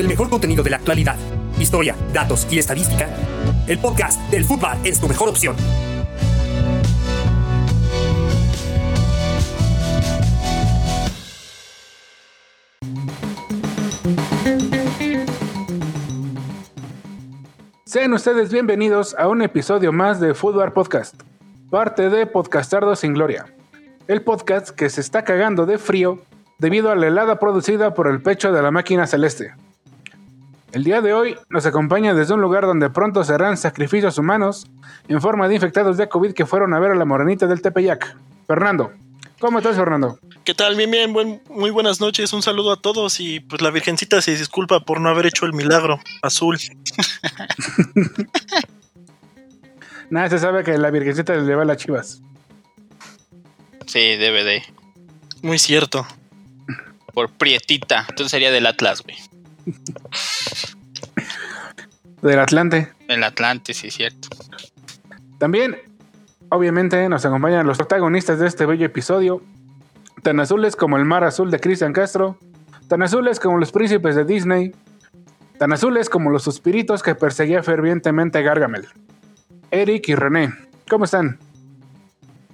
el mejor contenido de la actualidad, historia, datos y estadística, el podcast del fútbol es tu mejor opción. Sean ustedes bienvenidos a un episodio más de Fútbol Podcast, parte de Podcastardo sin Gloria, el podcast que se está cagando de frío debido a la helada producida por el pecho de la máquina celeste. El día de hoy nos acompaña desde un lugar donde pronto serán sacrificios humanos en forma de infectados de COVID que fueron a ver a la morenita del Tepeyac. Fernando, ¿cómo estás Fernando? ¿Qué tal? Bien, bien, muy buenas noches, un saludo a todos y pues la Virgencita se disculpa por no haber hecho el milagro azul. Nada, se sabe que la Virgencita le lleva las chivas. Sí, debe de. Muy cierto por Prietita. Entonces sería del Atlas, güey. Del Atlante. Del Atlante, sí, cierto. También, obviamente, nos acompañan los protagonistas de este bello episodio. Tan azules como el mar azul de Cristian Castro. Tan azules como los príncipes de Disney. Tan azules como los suspiritos que perseguía fervientemente Gargamel. Eric y René, ¿cómo están?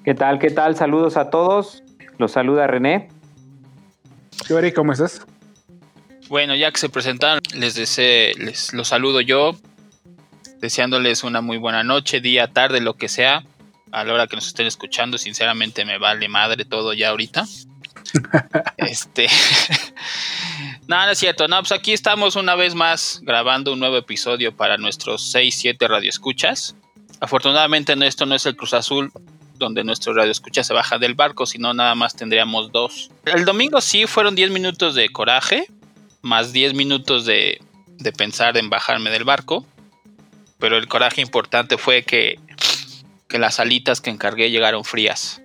¿Qué tal? ¿Qué tal? Saludos a todos. Los saluda René. ¿Qué cómo estás? Bueno, ya que se presentaron, les deseo, les los saludo yo, deseándoles una muy buena noche, día, tarde, lo que sea, a la hora que nos estén escuchando. Sinceramente me vale madre todo ya ahorita. este. no es cierto. No, pues aquí estamos una vez más grabando un nuevo episodio para nuestros 6, 7 radioescuchas. Afortunadamente esto no es el Cruz Azul donde nuestro radio escucha se baja del barco, si no nada más tendríamos dos. El domingo sí fueron 10 minutos de coraje, más 10 minutos de, de pensar en bajarme del barco, pero el coraje importante fue que, que las alitas que encargué llegaron frías.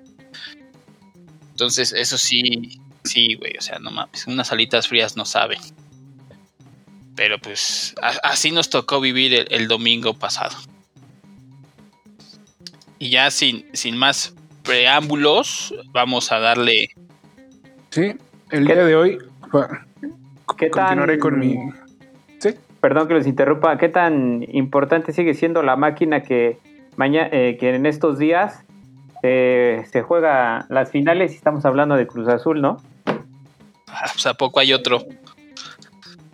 Entonces eso sí, sí, güey, o sea, no mames, unas alitas frías no saben. Pero pues así nos tocó vivir el domingo pasado. Y ya sin, sin más preámbulos, vamos a darle. Sí, el día de hoy. ¿Qué continuaré con mi. Sí. Perdón que los interrumpa. ¿Qué tan importante sigue siendo la máquina que, mañana, eh, que en estos días eh, se juega las finales y estamos hablando de Cruz Azul, ¿no? Ah, pues a poco hay otro.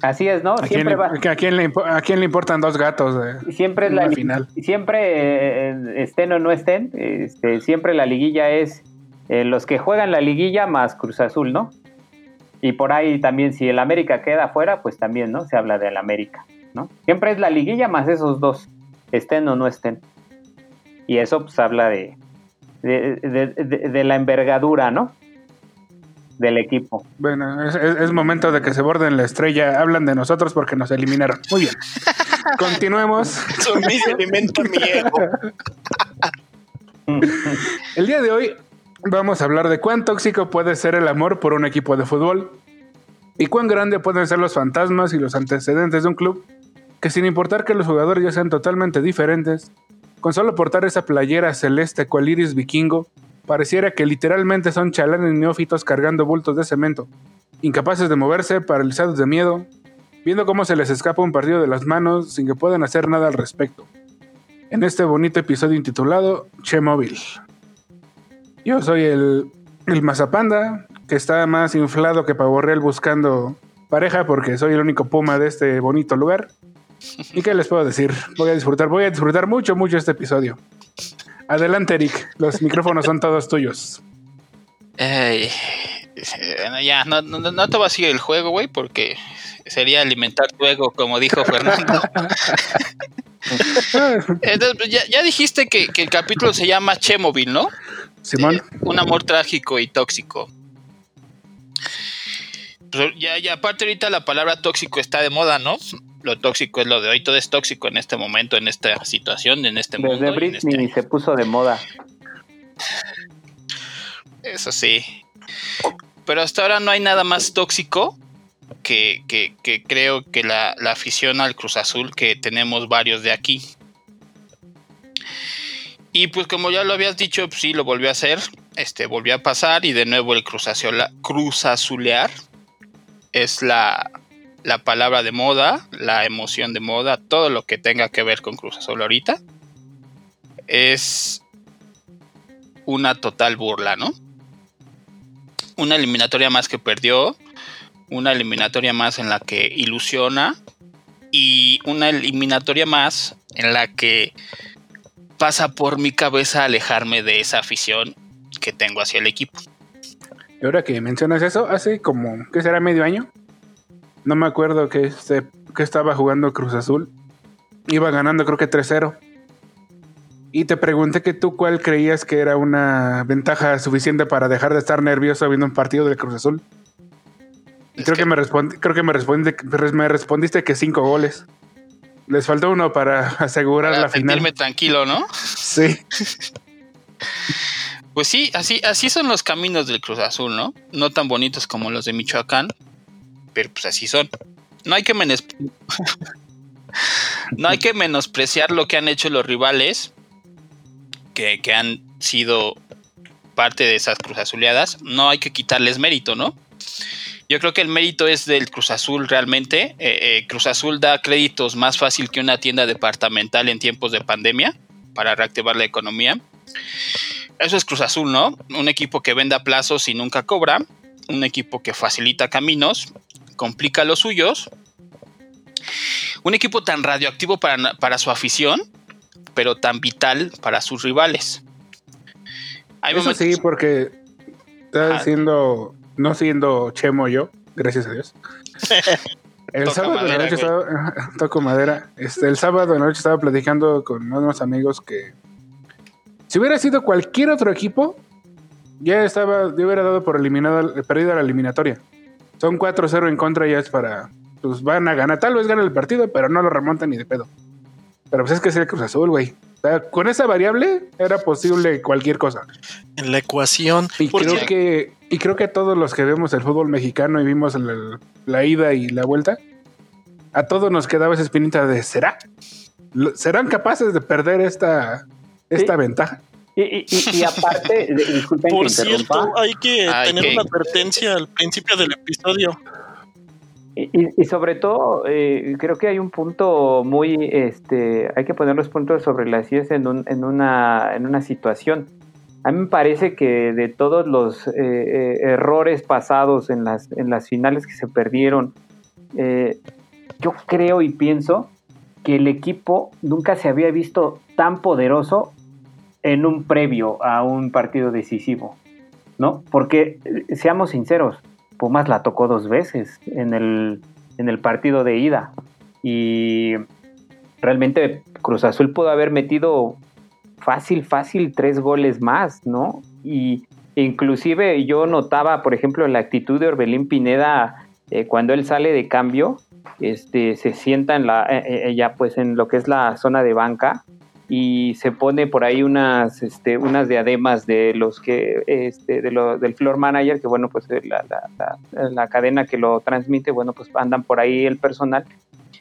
Así es, ¿no? ¿A siempre quién, le, ¿a, quién le, importan dos gatos? siempre es la, final. Siempre eh, estén o no estén, este, siempre la liguilla es eh, los que juegan la liguilla más Cruz Azul, ¿no? Y por ahí también, si el América queda afuera, pues también, ¿no? Se habla del América, ¿no? Siempre es la liguilla más esos dos, estén o no estén. Y eso pues habla de, de la envergadura, ¿no? del equipo. Bueno, es, momento de que se borden la estrella. Hablan de nosotros porque nos eliminaron. Muy bien. Continuemos. Son mis alimentos El día de hoy vamos a hablar de cuán tóxico puede ser el amor por un equipo de fútbol y cuán grande pueden ser los fantasmas y los antecedentes de un club que sin importar que los jugadores ya sean totalmente diferentes, con solo portar esa playera celeste cual iris vikingo, Pareciera que literalmente son chalanes neófitos cargando bultos de cemento, incapaces de moverse, paralizados de miedo, viendo cómo se les escapa un partido de las manos sin que puedan hacer nada al respecto. En este bonito episodio intitulado Che. Yo soy el, el Mazapanda, que está más inflado que Pavo Real buscando pareja porque soy el único puma de este bonito lugar. ¿Y qué les puedo decir? Voy a disfrutar, voy a disfrutar mucho, mucho este episodio. Adelante, Eric. Los micrófonos son todos tuyos. Eh, ya, no, no, te va a seguir el juego, güey, porque sería alimentar tu ego, como dijo Fernando. Entonces, pues, ya, dijiste que, el capítulo se llama Chemobil, ¿no? Simón. Eh, un amor trágico y tóxico. Pues, ya, ya, aparte ahorita la palabra tóxico está de moda, ¿no? lo tóxico es lo de hoy, todo es tóxico en este momento, en esta situación, en este Desde mundo. Britney este se puso de moda. Eso sí. Pero hasta ahora no hay nada más tóxico que, creo que la, afición al Cruz Azul, que tenemos varios de aquí. Y pues como ya lo habías dicho, pues sí, lo volvió a hacer. Este, volvió a pasar y de nuevo el Cruz, Azul, Cruz Azulear es la, la palabra de moda, la emoción de moda, todo lo que tenga que ver con Cruz Azul ahorita, es una total burla, ¿no? Una eliminatoria más que perdió, una eliminatoria más en la que ilusiona y una eliminatoria más en la que pasa por mi cabeza alejarme de esa afición que tengo hacia el equipo. Y ahora que mencionas eso, hace como, ¿qué será? Medio año. No me acuerdo que, este, que estaba jugando Cruz Azul. Iba ganando creo que 3-0. Y te pregunté que tú cuál creías que era una ventaja suficiente para dejar de estar nervioso viendo un partido del Cruz Azul. Y creo que, me respondí, creo que me, me respondiste que cinco goles. Les faltó uno para asegurar la final. Sentirme tranquilo, ¿no? Sí. Pues sí, así, así son los caminos del Cruz Azul, ¿no? No tan bonitos como los de Michoacán, pero pues así son. No hay que no hay que menospreciar lo que han hecho los rivales, que, que han sido parte de esas Cruz Azuleadas. No hay que quitarles mérito, ¿no? Yo creo que el mérito es del Cruz Azul realmente. Eh, eh, Cruz Azul da créditos más fácil que una tienda departamental en tiempos de pandemia para reactivar la economía. Eso es Cruz Azul, ¿no? Un equipo que vende a plazos y nunca cobra, un equipo que facilita caminos, complica los suyos, un equipo tan radioactivo para, su afición, pero tan vital para sus rivales. Hay Eso sí, porque está siendo, no siendo Chemo yo, gracias a Dios. El sábado de la noche estaba, toco madera. Este, el sábado de la noche estaba platicando con unos amigos que si hubiera sido cualquier otro equipo, ya estaba, yo hubiera dado por eliminada, perdida la eliminatoria. Son 4-0 en contra, ya es para. Pues van a ganar. Tal vez gane el partido, pero no lo remontan ni de pedo. Pero pues es que es el Cruz Azul, güey. con esa variable era posible cualquier cosa. En la ecuación. Y creo que y creo que todos los que vemos el fútbol mexicano y vimos la ida y la vuelta, a todos nos quedaba esa espinita de ¿será? ¿Serán capaces de perder esta esta ventaja. Y, aparte, disculpen Por cierto, hay que tener una advertencia al principio del episodio. Y, sobre todo, eh, creo que hay un punto muy, este, hay que poner los puntos sobre las IES en, en, una, en una situación. A mí me parece que de todos los eh, eh, errores pasados en las, en las finales que se perdieron, yo creo y pienso que el equipo nunca se había visto tan poderoso en un previo a un partido decisivo, ¿no? Porque, eh, seamos sinceros, Pumas la tocó dos veces en el, en el partido de ida y realmente Cruz Azul pudo haber metido fácil, fácil tres goles más, ¿no? Y inclusive yo notaba, por ejemplo, la actitud de Orbelín Pineda eh, cuando él sale de cambio, este, se sienta en la, eh, ya pues en lo que es la zona de banca y se pone por ahí unas, este, unas diademas de los que, este, de lo, del floor manager, que bueno, pues la, la, la, cadena que lo transmite, bueno, pues andan por ahí el personal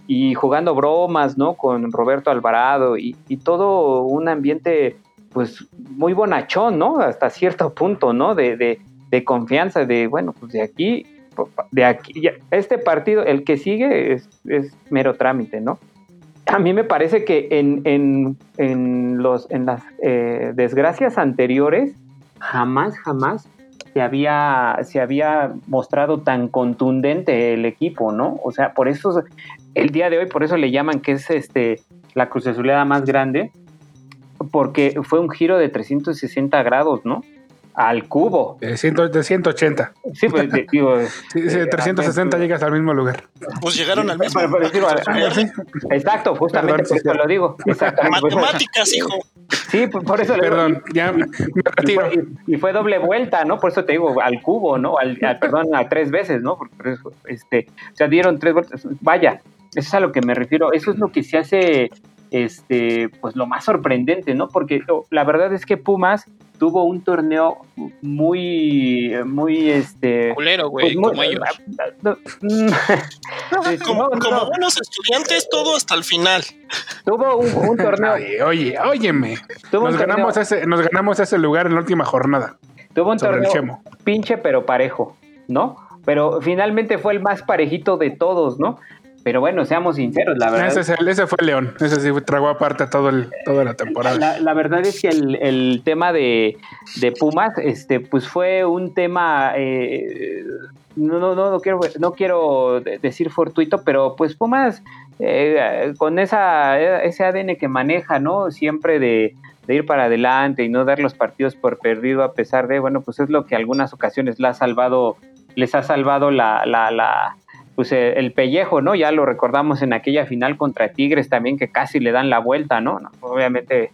y jugando bromas, ¿no? Con Roberto Alvarado y, todo un ambiente, pues muy bonachón, ¿no? Hasta cierto punto, ¿no? De, de, confianza, de, bueno, pues de aquí, de aquí, este partido, el que sigue es, mero trámite, ¿no? a mí me parece que en, los, en las eh, desgracias anteriores jamás, jamás se había, se había mostrado tan contundente el equipo, ¿no? O sea, por eso el día de hoy, por eso le llaman que es este, la Cruz más grande, porque fue un giro de 360 grados, ¿no? al cubo. De, de 180. Sí, pues digo. sí, 360 llegas al mismo lugar. Pues llegaron al mismo lugar. Exacto, justamente por eso lo digo. Matemáticas, hijo. Sí, por eso Perdón, ya me retiro. Y fue, doble vuelta, ¿no? Por eso te digo, al cubo, ¿no? Al, perdón, a tres veces, ¿no? Porque eso, este, o sea, dieron tres vueltas. Vaya, eso es a lo que me refiero. Eso es lo que se hace este, pues lo más sorprendente, ¿no? Porque oh, la verdad es que Pumas tuvo un torneo muy, muy, este... Culero, güey, pues, como ellos. como, buenos estudiantes, todo hasta el final. Tuvo un, torneo... Oye, óyeme. Nos ganamos, ese, nos ganamos ese lugar en la última jornada. Tuvo un torneo pinche pero parejo, ¿no? pero finalmente fue el más parejito de todos, ¿no? Pero bueno, seamos sinceros, la verdad. Ese, ese fue León, ese sí tragó aparte todo el, toda la temporada. La, verdad es que el, tema de, Pumas, este, pues fue un tema, eh, no, no, no, quiero, no quiero decir fortuito, pero pues Pumas, eh, con esa, ese ADN que maneja, ¿no? Siempre de, de ir para adelante y no dar los partidos por perdido a pesar de, bueno, pues es lo que algunas ocasiones les ha salvado, les ha salvado la, la, la pues eh, el pellejo, ¿no? Ya lo recordamos en aquella final contra Tigres también que casi le dan la vuelta, ¿no? Obviamente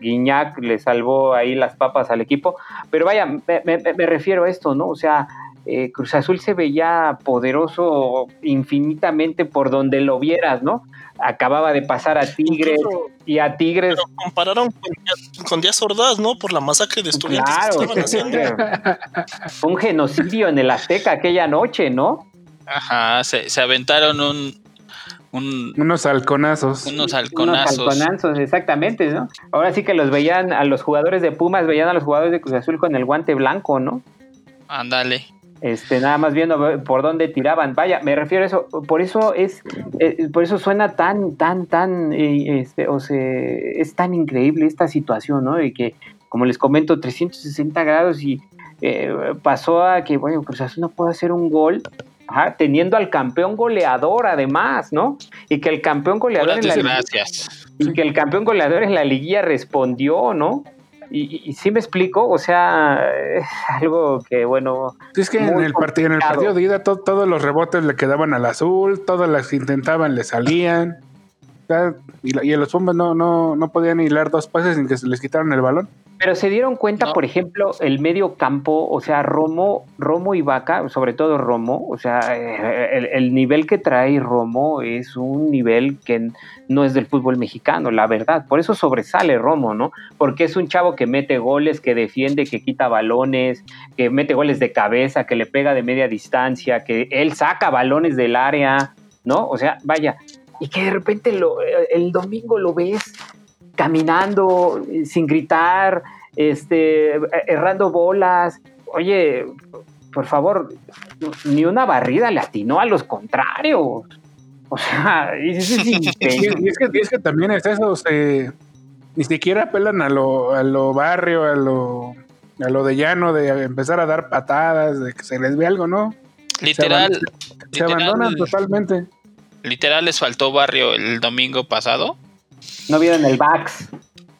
Guiñac le salvó ahí las papas al equipo, pero vaya, me, refiero a esto, ¿no? O sea, eh, Cruz Azul se veía poderoso infinitamente por donde lo vieras, ¿no? Acababa de pasar a Tigres y a Tigres. Pero compararon con, Díaz Ordaz, ¿no? Por la masacre de estudiantes claro, que estaban haciendo. un genocidio en el Azteca aquella noche, ¿no? Ajá, se, se aventaron un, unos halconazos. Unos halconazos. Unos halconazos, exactamente, ¿no? Ahora sí que los veían a los jugadores de Pumas, veían a los jugadores de Cruz Azul con el guante blanco, ¿no? Ándale. Este, nada más viendo por dónde tiraban. Vaya, me refiero a eso. Por eso es, eh, por eso suena tan, tan, tan, eh, este, o sea, es tan increíble esta situación, ¿no? De que, como les comento, 360 grados y eh, pasó a que, bueno, Cruz Azul no puede hacer un gol teniendo al campeón goleador además, ¿no? Y que el campeón goleador en la gracias. y que el campeón goleador en la liguilla respondió, ¿no? Y, y, sí me explico, o sea, es algo que, bueno. es que en el, partido, en el partido de ida todos los rebotes le quedaban al azul, todas las que intentaban le salían. y, y, los Pumas no, no, no podían hilar dos pases sin que se les quitaran el balón. Pero se dieron cuenta, por ejemplo, el medio campo, o sea, Romo, Romo y Vaca, sobre todo Romo, o sea, eh, el, nivel que trae Romo es un nivel que no es del fútbol mexicano, la verdad. Por eso sobresale Romo, ¿no? Porque es un chavo que mete goles, que defiende, que quita balones, que mete goles de cabeza, que le pega de media distancia, que él saca balones del área, ¿no? O sea, vaya, y que de repente lo, el domingo lo ves caminando sin gritar, este, errando bolas. Oye, por favor, ni una barrida le atinó a los contrarios. O sea, es, es, que, también es eso, ni siquiera apelan a lo, a lo barrio, a lo, a lo de llano, de empezar a dar patadas, de que se les ve algo, ¿no? Literal. Se, abandonan totalmente. Literal les faltó barrio el domingo pasado. No vieron el Bax.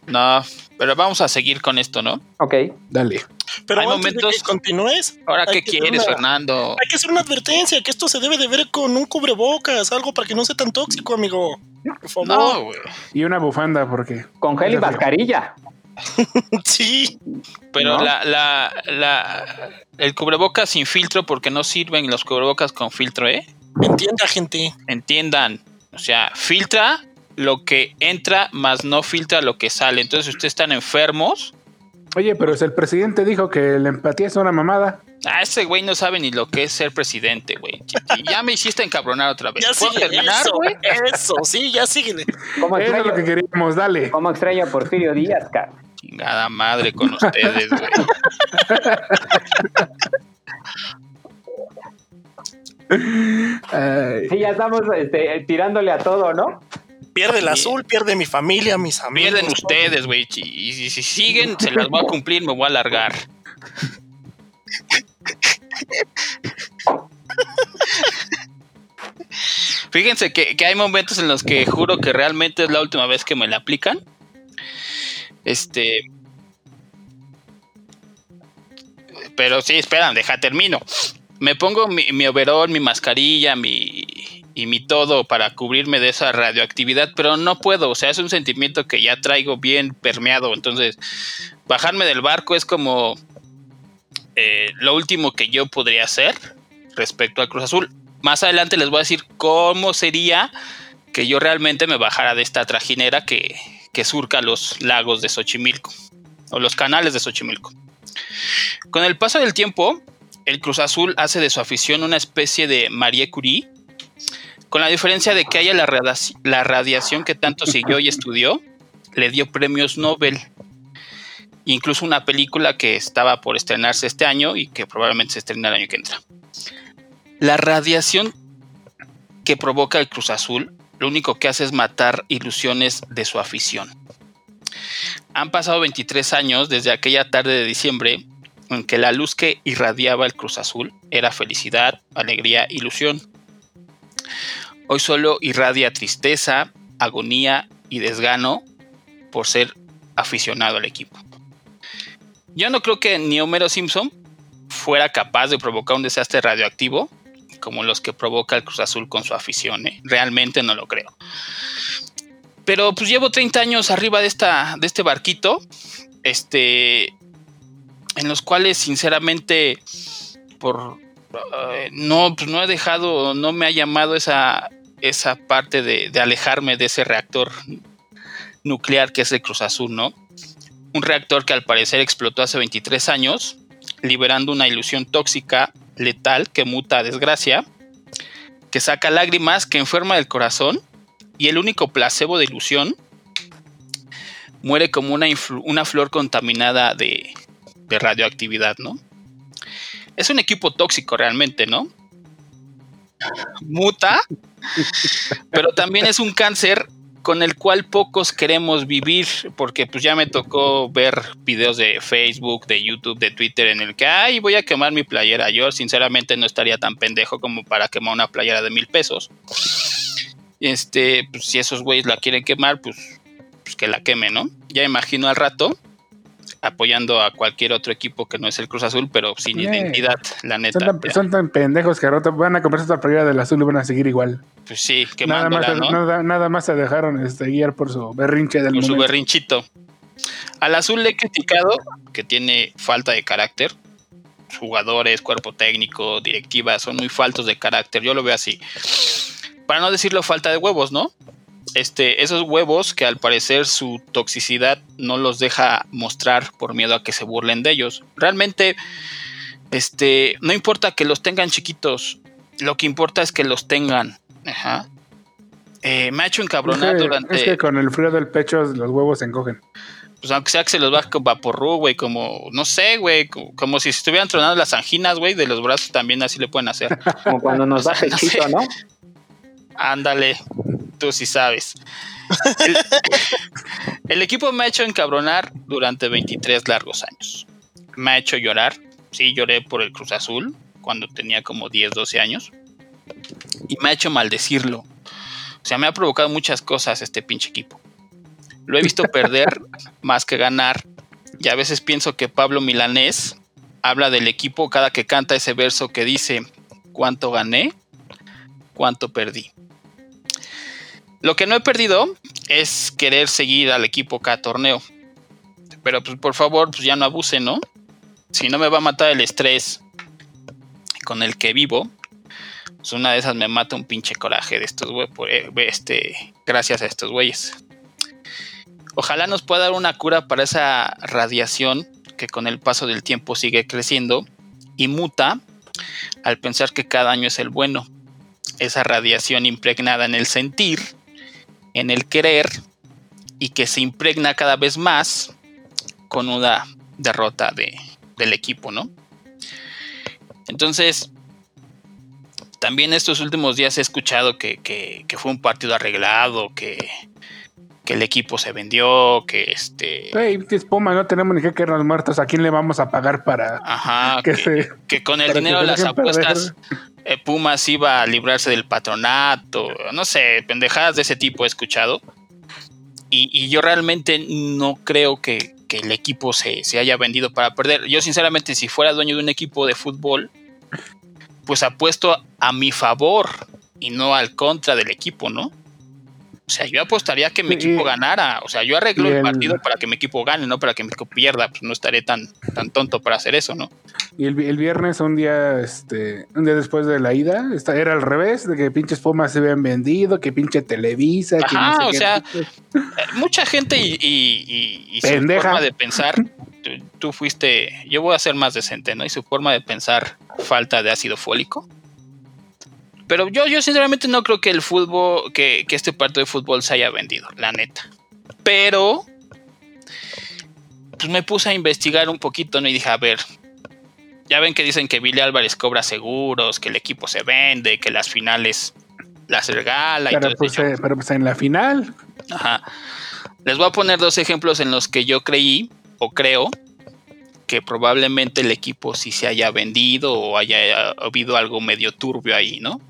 No, pero vamos a seguir con esto, ¿no? Ok. Dale. Pero hay momentos. que continúes. Ahora, ¿qué quieres, Fernando? Hay que hacer una advertencia: que esto se debe de ver con un cubrebocas, algo para que no sea tan tóxico, amigo. Por favor. No, güey. Y una bufanda, porque. Con gel y mascarilla. sí. Pero la, la, la, el cubrebocas sin filtro, porque no sirven los cubrebocas con filtro, ¿eh? Entienda, gente. Entiendan. O sea, filtra lo que entra más no filtra lo que sale. Entonces, si ustedes están enfermos. Oye, pero si el presidente dijo que la empatía es una mamada. Ah, ese güey no sabe ni lo que es ser presidente, güey. Ya me hiciste encabronar otra vez. Ya ¿Puedo terminar, güey? Eso, sí, ya síguele. ¿Cómo Eso es lo que queríamos, dale. ¿Cómo extraña Porfirio Díaz, cara? Chingada madre con ustedes, güey. sí, ya estamos este, tirándole a todo, ¿no? Pierde el azul, pierde mi familia, mis amigos. Pierden ustedes, güey. Y si, siguen, se las voy a cumplir, me voy a alargar. Fíjense que, hay momentos en los que juro que realmente es la última vez que me la aplican. Este. Pero sí, esperan, deja, termino. Me pongo mi, mi overall, mi mascarilla, mi, y mi todo para cubrirme de esa radioactividad, pero no puedo, o sea, es un sentimiento que ya traigo bien permeado, entonces bajarme del barco es como eh, lo último que yo podría hacer respecto al Cruz Azul. Más adelante les voy a decir cómo sería que yo realmente me bajara de esta trajinera que, que surca los lagos de Xochimilco o los canales de Xochimilco. Con el paso del tiempo, el Cruz Azul hace de su afición una especie de Marie Curie con la diferencia de que haya la, radiación que tanto siguió y estudió, le dio premios Nobel. Incluso una película que estaba por estrenarse este año y que probablemente se estrena el año que entra. La radiación que provoca el Cruz Azul, lo único que hace es matar ilusiones de su afición. Han pasado 23 años desde aquella tarde de diciembre en que la luz que irradiaba el Cruz Azul era felicidad, alegría, ilusión. Hoy solo irradia tristeza, agonía y desgano por ser aficionado al equipo. Yo no creo que ni Homero Simpson fuera capaz de provocar un desastre radioactivo como los que provoca el Cruz Azul con su afición. ¿eh? Realmente no lo creo. Pero pues llevo 30 años arriba de, esta, de este barquito. Este. En los cuales, sinceramente, por. Eh, no, pues no he dejado, no me ha llamado esa, esa parte de, alejarme de ese reactor nuclear que es el Cruz Azul, ¿no? Un reactor que al parecer explotó hace 23 años, liberando una ilusión tóxica, letal, que muta a desgracia, que saca lágrimas, que enferma el corazón, y el único placebo de ilusión muere como una, una flor contaminada de radioactividad, ¿no? Es un equipo tóxico realmente, ¿no? Muta, pero también es un cáncer con el cual pocos queremos vivir, porque pues ya me tocó ver videos de Facebook, de YouTube, de Twitter en el que, ay, voy a quemar mi playera. Yo sinceramente no estaría tan pendejo como para quemar una playera de mil pesos. Este, pues si esos güeyes la quieren quemar, pues, pues que la queme, ¿no? Ya imagino al rato apoyando a cualquier otro equipo que no es el Cruz Azul, pero sin identidad, la neta. Son tan, pendejos que ahora van a comprarse otra playera del azul y van a seguir igual. Pues sí, que nada más, ¿no? nada, más se dejaron este, guiar por su berrinche del Por su berrinchito. Al azul le he criticado que tiene falta de carácter. Jugadores, cuerpo técnico, directiva, son muy faltos de carácter. Yo lo veo así. Para no decirlo falta de huevos, ¿no? Este, esos huevos que al parecer su toxicidad no los deja mostrar por miedo a que se burlen de ellos. Realmente, este, no importa que los tengan chiquitos, lo que importa es que los tengan. Ajá. Eh, me ha hecho encabronar durante. Es que con el frío del pecho los huevos se encogen. Pues aunque sea que se los baje con vaporru, güey, como, no sé, güey, como, si estuvieran tronando las anginas, güey, de los brazos también así le pueden hacer. Como cuando nos baja el chito, ¿no? Ándale tú sí sabes. El, equipo me ha hecho encabronar durante 23 largos años. Me ha hecho llorar. Sí, lloré por el Cruz Azul cuando tenía como 10, 12 años. Y me ha hecho maldecirlo. O sea, me ha provocado muchas cosas este pinche equipo. Lo he visto perder más que ganar. Y a veces pienso que Pablo Milanés habla del equipo cada que canta ese verso que dice, ¿cuánto gané? ¿Cuánto perdí? Lo que no he perdido es querer seguir al equipo cada torneo. Pero pues por favor, pues ya no abusen, ¿no? Si no me va a matar el estrés con el que vivo, pues una de esas me mata un pinche coraje de estos güeyes, eh, este, gracias a estos güeyes. Ojalá nos pueda dar una cura para esa radiación que con el paso del tiempo sigue creciendo y muta al pensar que cada año es el bueno. Esa radiación impregnada en el sentir en el querer y que se impregna cada vez más con una derrota de, del equipo, ¿no? Entonces, también estos últimos días he escuchado que, fue un partido arreglado, que, el equipo se vendió, que este... Hey, Puma, no tenemos ni que quedarnos muertos, ¿a quién le vamos a pagar para Ajá, que, con el dinero de las apuestas eh, Pumas iba a librarse del patronato, no sé, pendejadas de ese tipo he escuchado. Y, yo realmente no creo que, el equipo se, se, haya vendido para perder. Yo sinceramente, si fuera dueño de un equipo de fútbol, pues apuesto a mi favor y no al contra del equipo, ¿no? O sea, yo apostaría que mi equipo ganara. O sea, yo arreglo el, partido para que mi equipo gane, no para que mi equipo pierda. Pues no estaré tan, tan tonto para hacer eso, ¿no? Y el, viernes, un día, este, un día después de la ida, era al revés, de que pinches Pumas se habían vendido, que pinche Televisa. Ajá, o sea, eh, mucha gente y, su forma de pensar, tú, fuiste, yo voy a ser más decente, ¿no? Y su forma de pensar, falta de ácido fólico. Pero yo, yo sinceramente no creo que el fútbol, que, que este partido de fútbol se haya vendido, la neta. Pero, pues me puse a investigar un poquito, ¿no? Y dije, a ver, ya ven que dicen que Billy Álvarez cobra seguros, que el equipo se vende, que las finales las regala. Pero, pues, eh, pero pues en la final. Ajá. Les voy a poner dos ejemplos en los que yo creí o creo que probablemente el equipo sí se haya vendido o haya habido algo medio turbio ahí, ¿no?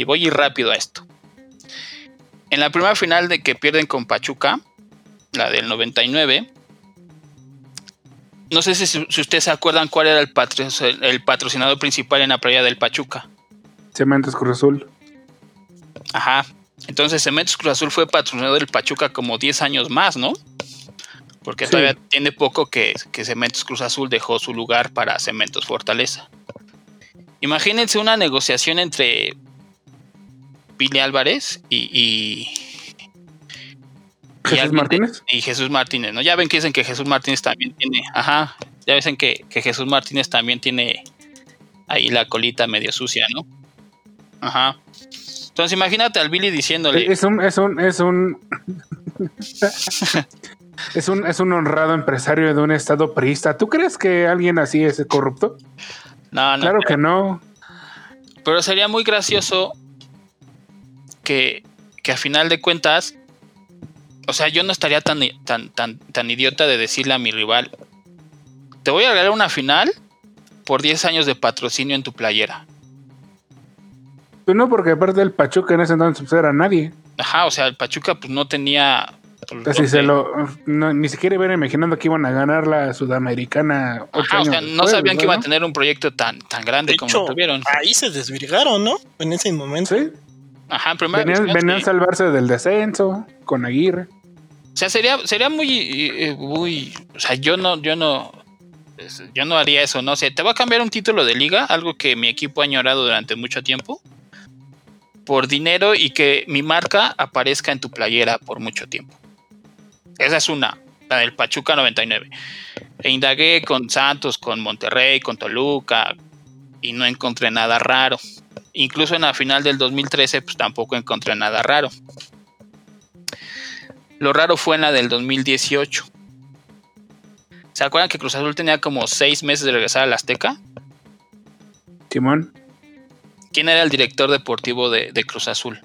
Y voy a ir rápido a esto. En la primera final de que pierden con Pachuca, la del 99, no sé si, ustedes se acuerdan cuál era el, el patrocinador principal en la playa del Pachuca. Cementos Cruz Azul. Ajá. Entonces Cementos Cruz Azul fue patrocinador del Pachuca como 10 años más, ¿no? Porque todavía tiene poco que, Cementos Cruz Azul dejó su lugar para Cementos Fortaleza. Imagínense una negociación entre Billy Álvarez y, Jesús Martínez. Y Jesús Martínez, ¿no? Ya ven que dicen que Jesús Martínez también tiene. Ajá. Ya dicen que, que Jesús Martínez también tiene ahí la colita medio sucia, ¿no? Ajá. Entonces imagínate al Billy diciéndole. Es un, es un, es un. es un, es un honrado empresario de un estado priista. ¿Tú crees que alguien así es corrupto? No, no. Claro que no. Pero sería muy gracioso que, que a final de cuentas. O sea, yo no estaría tan, tan, tan, tan idiota de decirle a mi rival. Te voy a regalar una final por 10 años de patrocinio en tu playera. Pues no, porque aparte del Pachuca en ese entonces pues, era nadie. Ajá, o sea, el Pachuca pues no tenía se lo, ni siquiera iban imaginando que iban a ganar la Sudamericana. o sea, no sabían que iban a tener un proyecto tan, tan grande como tuvieron. Ahí se desvirgaron, ¿no? En ese momento. Sí. Ajá, primero. Venían, a salvarse del descenso con Aguirre. O sea, sería, sería muy, eh, muy. O sea, yo no, yo no. Yo no haría eso, ¿no? O sea, te va a cambiar un título de liga, algo que mi equipo ha añorado durante mucho tiempo por dinero y que mi marca aparezca en tu playera por mucho tiempo. Esa es una, la del Pachuca 99. E indagué con Santos, con Monterrey, con Toluca y no encontré nada raro. Incluso en la final del 2013 pues tampoco encontré nada raro. Lo raro fue en la del 2018. ¿Se acuerdan que Cruz Azul tenía como seis meses de regresar al Azteca? Timón. ¿Quién era el director deportivo de, de Cruz Azul?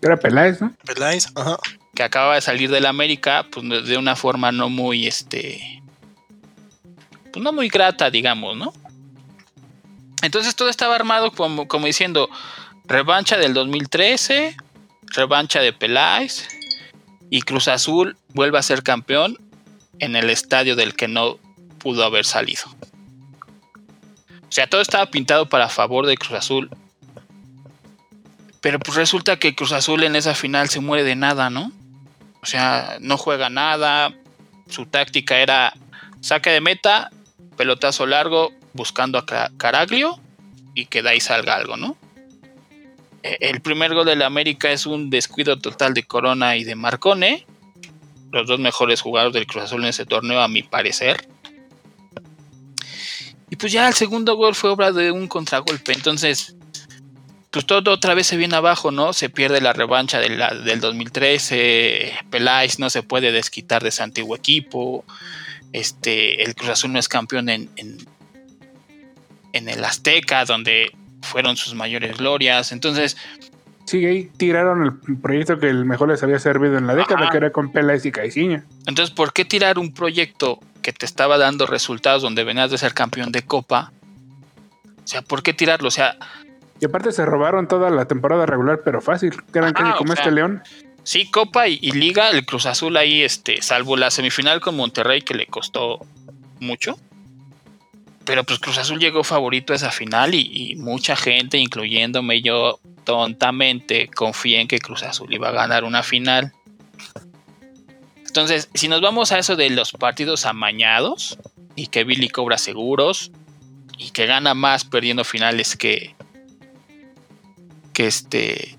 Era Peláez, ¿no? Peláez, ajá que acaba de salir del América, pues de una forma no muy, este, pues no muy grata, digamos, ¿no? Entonces todo estaba armado como, como diciendo, revancha del 2013, revancha de Peláez, y Cruz Azul vuelve a ser campeón en el estadio del que no pudo haber salido. O sea, todo estaba pintado para favor de Cruz Azul. Pero pues resulta que Cruz Azul en esa final se muere de nada, ¿no? O sea, no juega nada. Su táctica era saque de meta, pelotazo largo, buscando a Caraglio y que de ahí salga algo, ¿no? E, el primer gol de la América es un descuido total de Corona y de Marcone, los dos mejores jugadores del Cruz Azul en ese torneo, a mi parecer. Y pues ya el segundo gol fue obra de un contragolpe. Entonces, pues todo otra vez se viene abajo, ¿no? Se pierde la revancha de del 2013, Peláez no se puede desquitar de su antiguo equipo, este, el Cruz Azul no es campeón en, el Azteca, donde fueron sus mayores glorias, entonces... Sí, ahí tiraron el proyecto que el mejor les había servido en la década, que era con Peláez y Caiciña. Entonces, ¿por qué tirar un proyecto que te estaba dando resultados donde venías de ser campeón de Copa? O sea, ¿por qué tirarlo? O sea, y aparte se robaron toda la temporada regular, pero fácil. Que eran casi como este León. Sí, Copa y, Liga, el Cruz Azul ahí, este, salvo la semifinal con Monterrey que le costó mucho. Pero pues Cruz Azul llegó favorito a esa final y, mucha gente, incluyéndome yo, tontamente confié en que Cruz Azul iba a ganar una final. Entonces, si nos vamos a eso de los partidos amañados y que Billy cobra seguros y que gana más perdiendo finales que, que este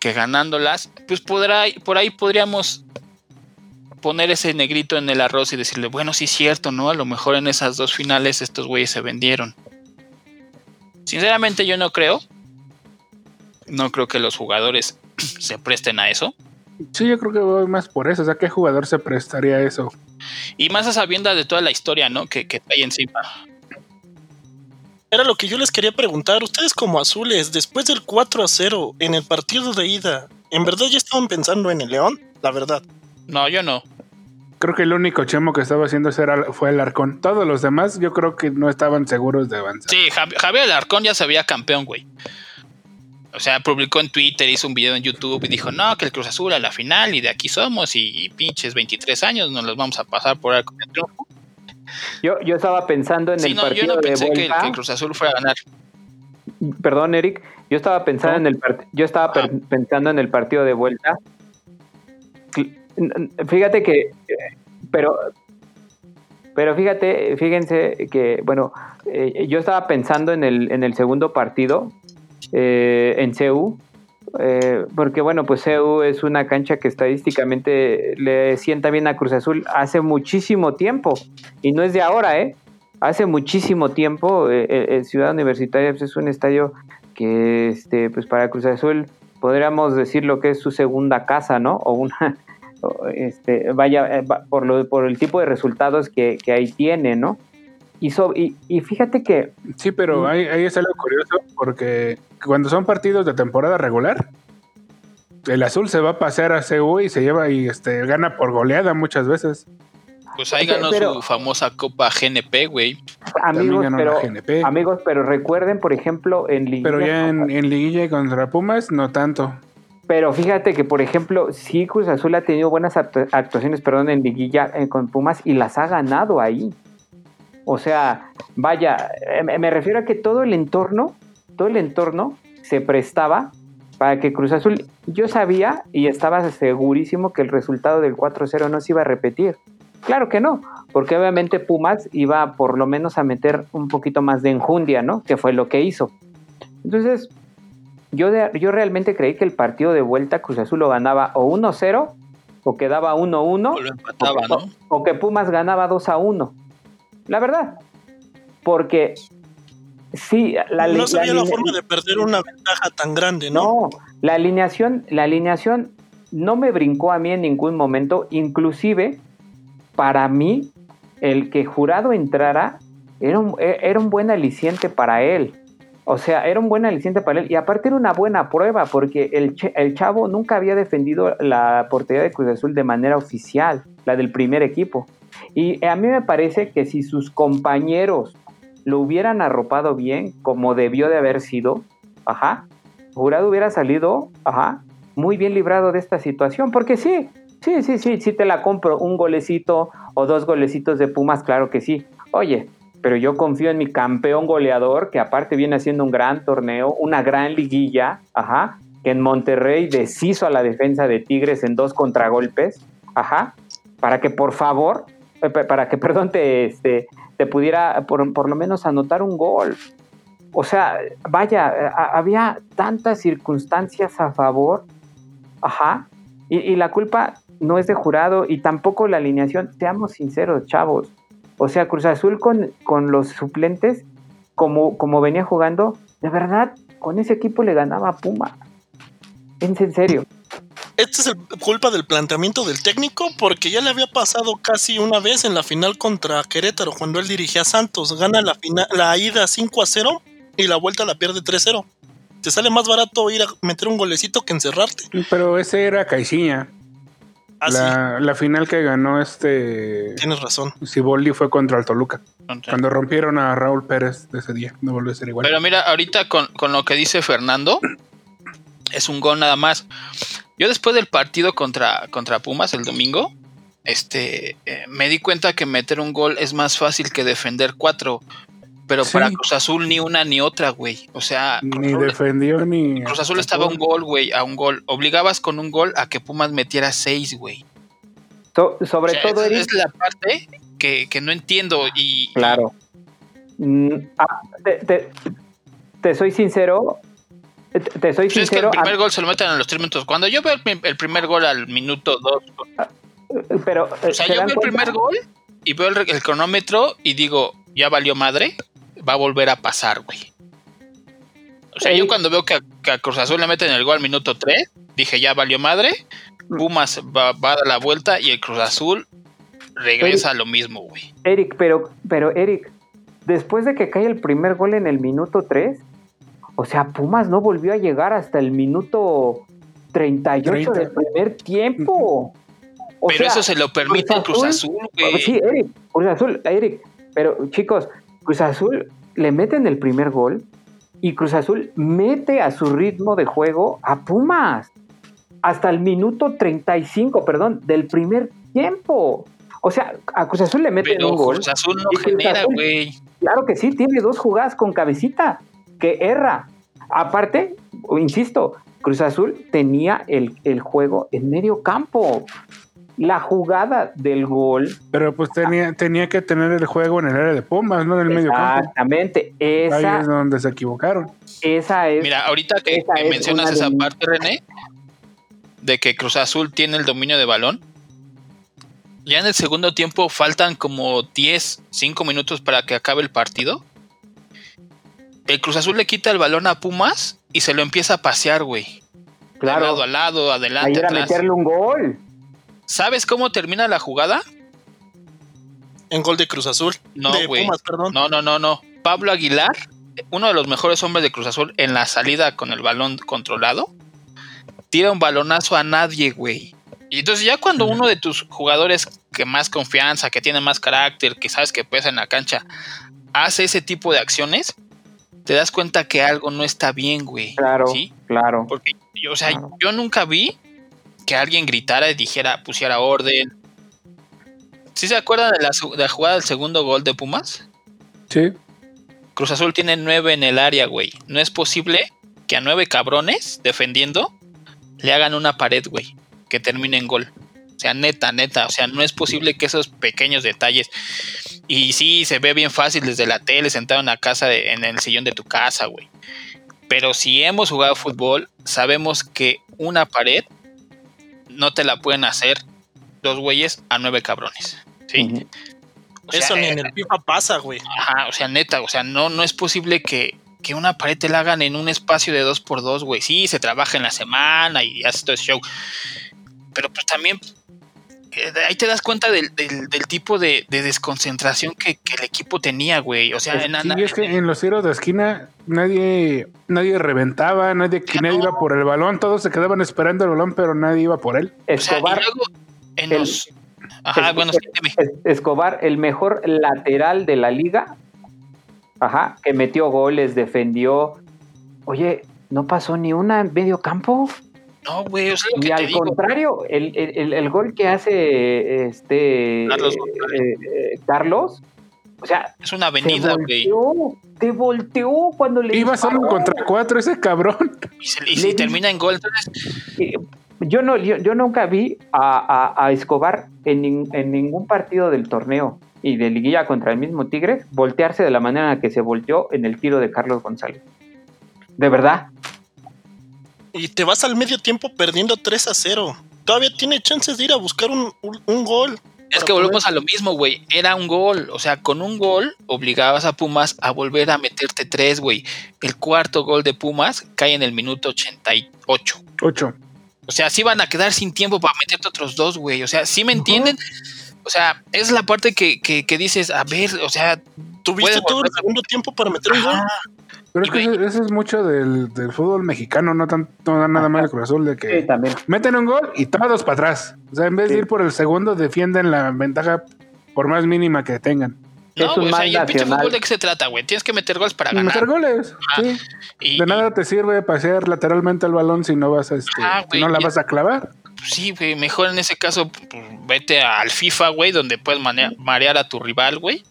que ganándolas, pues podrá, por ahí podríamos poner ese negrito en el arroz y decirle, bueno, sí es cierto, ¿no? A lo mejor en esas dos finales estos güeyes se vendieron. Sinceramente yo no creo. No creo que los jugadores se presten a eso. Sí, yo creo que voy más por eso. O sea, ¿qué jugador se prestaría a eso? Y más a sabienda de toda la historia, ¿no? Que, que hay encima. Era lo que yo les quería preguntar. Ustedes como azules, después del 4 a 0 en el partido de ida, ¿en verdad ya estaban pensando en el León? La verdad. No, yo no. Creo que el único chemo que estaba haciendo eso era, fue el Arcón. Todos los demás yo creo que no estaban seguros de avanzar. Sí, Javier Alarcón ya se había campeón, güey. O sea, publicó en Twitter, hizo un video en YouTube y dijo, no, que el Cruz Azul a la final y de aquí somos y, pinches 23 años nos los vamos a pasar por el triunfo. Yo, yo estaba pensando en el no, partido yo no pensé que, el Cruz Azul fuera a ganar. Perdón, Eric, yo estaba pensando en el yo estaba ah. pensando en el partido de vuelta. Fíjate que pero pero fíjate, fíjense que bueno, eh, yo estaba pensando en el en el segundo partido eh, en CEU eh, porque bueno, pues CEU es una cancha que estadísticamente le sienta bien a Cruz Azul hace muchísimo tiempo y no es de ahora, ¿eh? Hace muchísimo tiempo eh, Ciudad Universitaria pues, es un estadio que este, pues para Cruz Azul podríamos decir lo que es su segunda casa, ¿no? O una, este, vaya, por, lo, por el tipo de resultados que, que ahí tiene, ¿no? Y, y, fíjate que... Sí, pero mm. ahí, es algo curioso porque cuando son partidos de temporada regular, el azul se va a pasear a CU y se lleva y este gana por goleada muchas veces. Pues ahí ganó su famosa Copa GNP, güey. Amigos, pero, amigos, pero recuerden, por ejemplo, en Liguilla... Pero ya en, en Liguilla contra Pumas, no tanto. Pero fíjate que, por ejemplo, sí Cruz Azul ha tenido buenas actuaciones, perdón, en Liguilla eh, con Pumas y las ha ganado ahí. O sea, vaya, eh, me refiero a que todo el entorno, todo el entorno se prestaba para que Cruz Azul, yo sabía y estaba segurísimo que el resultado del 4-0 no se iba a repetir. Claro que no, porque obviamente Pumas iba por lo menos a meter un poquito más de enjundia, ¿no? Que fue lo que hizo. Entonces, yo, yo realmente creí que el partido de vuelta Cruz Azul lo ganaba o 1-0 o quedaba 1-1 o, o, que Pumas ganaba 2-1 la verdad. Porque sí, la No sabía la, forma de perder una ventaja tan grande, ¿no? No, la alineación, la alineación no me brincó a mí en ningún momento, inclusive para mí el que jurado entrara era un, e, era un buen aliciente para él. O sea, era un buen aliciente para él. Y aparte era una buena prueba, porque el, el chavo nunca había defendido la portería de Cruz Azul de manera oficial, la del primer equipo. Y a mí me parece que si sus compañeros lo hubieran arropado bien, como debió de haber sido, ajá, Jurado hubiera salido, ajá, muy bien librado de esta situación, porque sí, sí, sí, sí, sí te la compro, un golecito o dos golecitos de Pumas, claro que sí. Oye, pero yo confío en mi campeón goleador, que aparte viene haciendo un gran torneo, una gran liguilla, ajá, que en Monterrey deshizo a la defensa de Tigres en dos contragolpes, ajá, para que por favor para que, perdón, te, este, te pudiera por, lo menos anotar un gol. O sea, vaya, había tantas circunstancias a favor, ajá, y, la culpa no es de jurado y tampoco la alineación, seamos sinceros, chavos. O sea, Cruz Azul con, con los suplentes, como, como venía jugando, de verdad, con ese equipo le ganaba a Puma. En serio. Esta es el, culpa del planteamiento del técnico porque ya le había pasado casi una vez en la final contra Querétaro cuando él dirigía a Santos. Gana la, final, la ida 5 a 0 y la vuelta la pierde 3 0. Te sale más barato ir a meter un golecito que encerrarte. Pero ese era Caixinha. Ah, la, final que ganó este. Tienes razón. Siboldi fue contra el Toluca. Cuando rompieron a Raúl Pérez de ese día. No volvió a ser igual. Pero mira, ahorita con, con lo que dice Fernando, es un gol nada más. Yo después del partido contra, contra Pumas el domingo, este, eh, me di cuenta que meter un gol es más fácil que defender cuatro. Pero para Cruz Azul ni una ni otra, güey. O sea, ni defendió ni. Cruz Azul estaba un gol, güey, a un gol. Obligabas con un gol a que Pumas metiera seis, güey. sobre todo, es la parte que, no entiendo y. Claro. Mm, ah, te, soy sincero, te soy sincero. el primer gol se lo meten en los tres minutos. Cuando yo veo el, primer gol al minuto dos. Pero. O sea, yo veo el primer gol y veo el, cronómetro y digo, ya valió madre, va a volver a pasar, güey. O sea, yo cuando veo que a, Cruz Azul le meten el gol al minuto 3, dije, ya valió madre, Pumas va, va a dar la vuelta y el Cruz Azul regresa a lo mismo, güey. Eric, pero, pero Eric, después de que cae el primer gol en el minuto 3, o sea, Pumas no volvió a llegar hasta el minuto 38 30. del primer tiempo. O Pero sea, eso se lo permite el Cruz Azul, güey. Sí, Eric, Cruz Azul, Eric. Pero chicos, Cruz Azul le meten el primer gol y Cruz Azul mete a su ritmo de juego a Pumas hasta el minuto 35, perdón, del primer tiempo. O sea, a Cruz Azul le meten Pero un gol. Cruz Azul no genera, güey. Claro que sí, tiene dos jugadas con cabecita que erra. Aparte, insisto, Cruz Azul tenía el, el juego en medio campo. La jugada del gol, Pero pues tenía, tenía que tener el juego en el área de Pumas, no en el medio campo. exactamente, Ahí esa, es donde se equivocaron. esa es Mira, ahorita que, esa que es mencionas de esa mis- parte, René, de que Cruz Azul tiene el dominio de balón, ya en el segundo tiempo faltan como 10, 5 minutos para que acabe el partido. El Cruz Azul le quita el balón a Pumas y se lo empieza a pasear, güey. De claro, lado a lado, ahí adelante, era atrás. meterle un gol. ¿Sabes cómo termina la jugada? En gol de Cruz Azul. No, de güey. Pumas, perdón. No, no, no, no. Pablo Aguilar, uno de los mejores hombres de Cruz Azul en la salida con el balón controlado, tira un balonazo a nadie, güey. Y entonces ya cuando uno de tus jugadores que más confianza, que tiene más carácter, que sabes que pesa en la cancha, hace ese tipo de acciones, te das cuenta que algo no está bien, güey. Claro, ¿Sí? claro. Porque, o sea, Claro. yo nunca vi que alguien gritara y dijera, pusiera orden. ¿Sí se acuerdan de la, su- de la jugada del segundo gol de Pumas? Sí. Cruz Azul tiene nueve en el área, güey. No es posible que a nueve cabrones defendiendo le hagan una pared, güey, que termine en gol. O sea, neta, neta. O sea, no es posible que esos pequeños detalles. Y sí, se ve bien fácil desde la tele, sentado en la casa, de- en el sillón de tu casa, güey. Pero si hemos jugado fútbol, sabemos que una pared no te la pueden hacer dos güeyes a nueve cabrones. ¿Sí? Ujú. O sea, Eso ni eh, en el FIFA pasa, güey. Ajá, o sea, neta, o sea, no, no es posible que, que una pared te la hagan en un espacio de dos por dos, güey. Sí, se trabaja en la semana y hace todo ese show. Pero pues también ahí te das cuenta del, del- del tipo de, de desconcentración que, que el equipo tenía, güey. O sea, en, Sí, ana- es que en los tiros de esquina nadie, nadie reventaba, nadie, nadie no. iba por el balón, todos se quedaban esperando el balón, pero nadie iba por él. o sea, y Escobar, luego en el- los... Ajá, bueno, sí, Escobar, el mejor lateral de la liga, ajá, que metió goles, defendió. Oye, no pasó ni una en medio campo. No, güey, o sea, lo Y que te al digo. contrario, el, el- el- el gol que hace este Carlos eh, González. eh, Carlos, o sea, Es una te avenida, güey. volteó, te volteó cuando le Iba solo contra cuatro ese cabrón. Y, se- y termina en gol, entonces... Eh, Yo no, yo, yo nunca vi a, a- a Escobar en, en ningún partido del torneo y de liguilla contra el mismo Tigres voltearse de la manera en la que se volteó en el tiro de Carlos González. De verdad. Y te vas al medio tiempo perdiendo 3 a 0. Todavía tiene chances de ir a buscar un, un- un gol. Es que volvemos poder- a lo mismo, güey. Era un gol. O sea, con un gol obligabas a Pumas a volver a meterte tres, güey. El cuarto gol de Pumas cae en el minuto 88. Ocho. O sea, sí van a quedar sin tiempo para meterte otros dos, güey. O sea, ¿sí me entienden? O sea, es la parte que, que, que dices, a ver, o sea, Tuviste todo el segundo tiempo para meter un gol. Pero es que eso, eso es mucho del, del fútbol mexicano, no tanto no nada más de Cruz Azul, de que Sí, también. meten un gol y todos para atrás. O sea, en vez de ir por el segundo, defienden la ventaja por más mínima que tengan. Es No, un o sea, mal ¿y el pinche fútbol de qué se trata, güey? Tienes que meter goles para ganar. meter goles. Sí. Y, De nada te sirve pasear lateralmente el balón si no vas a este, Ajá, si no la y- vas a clavar. sí, güey, mejor en ese caso, pues, vete al FIFA, güey, donde puedes marear a tu rival, güey.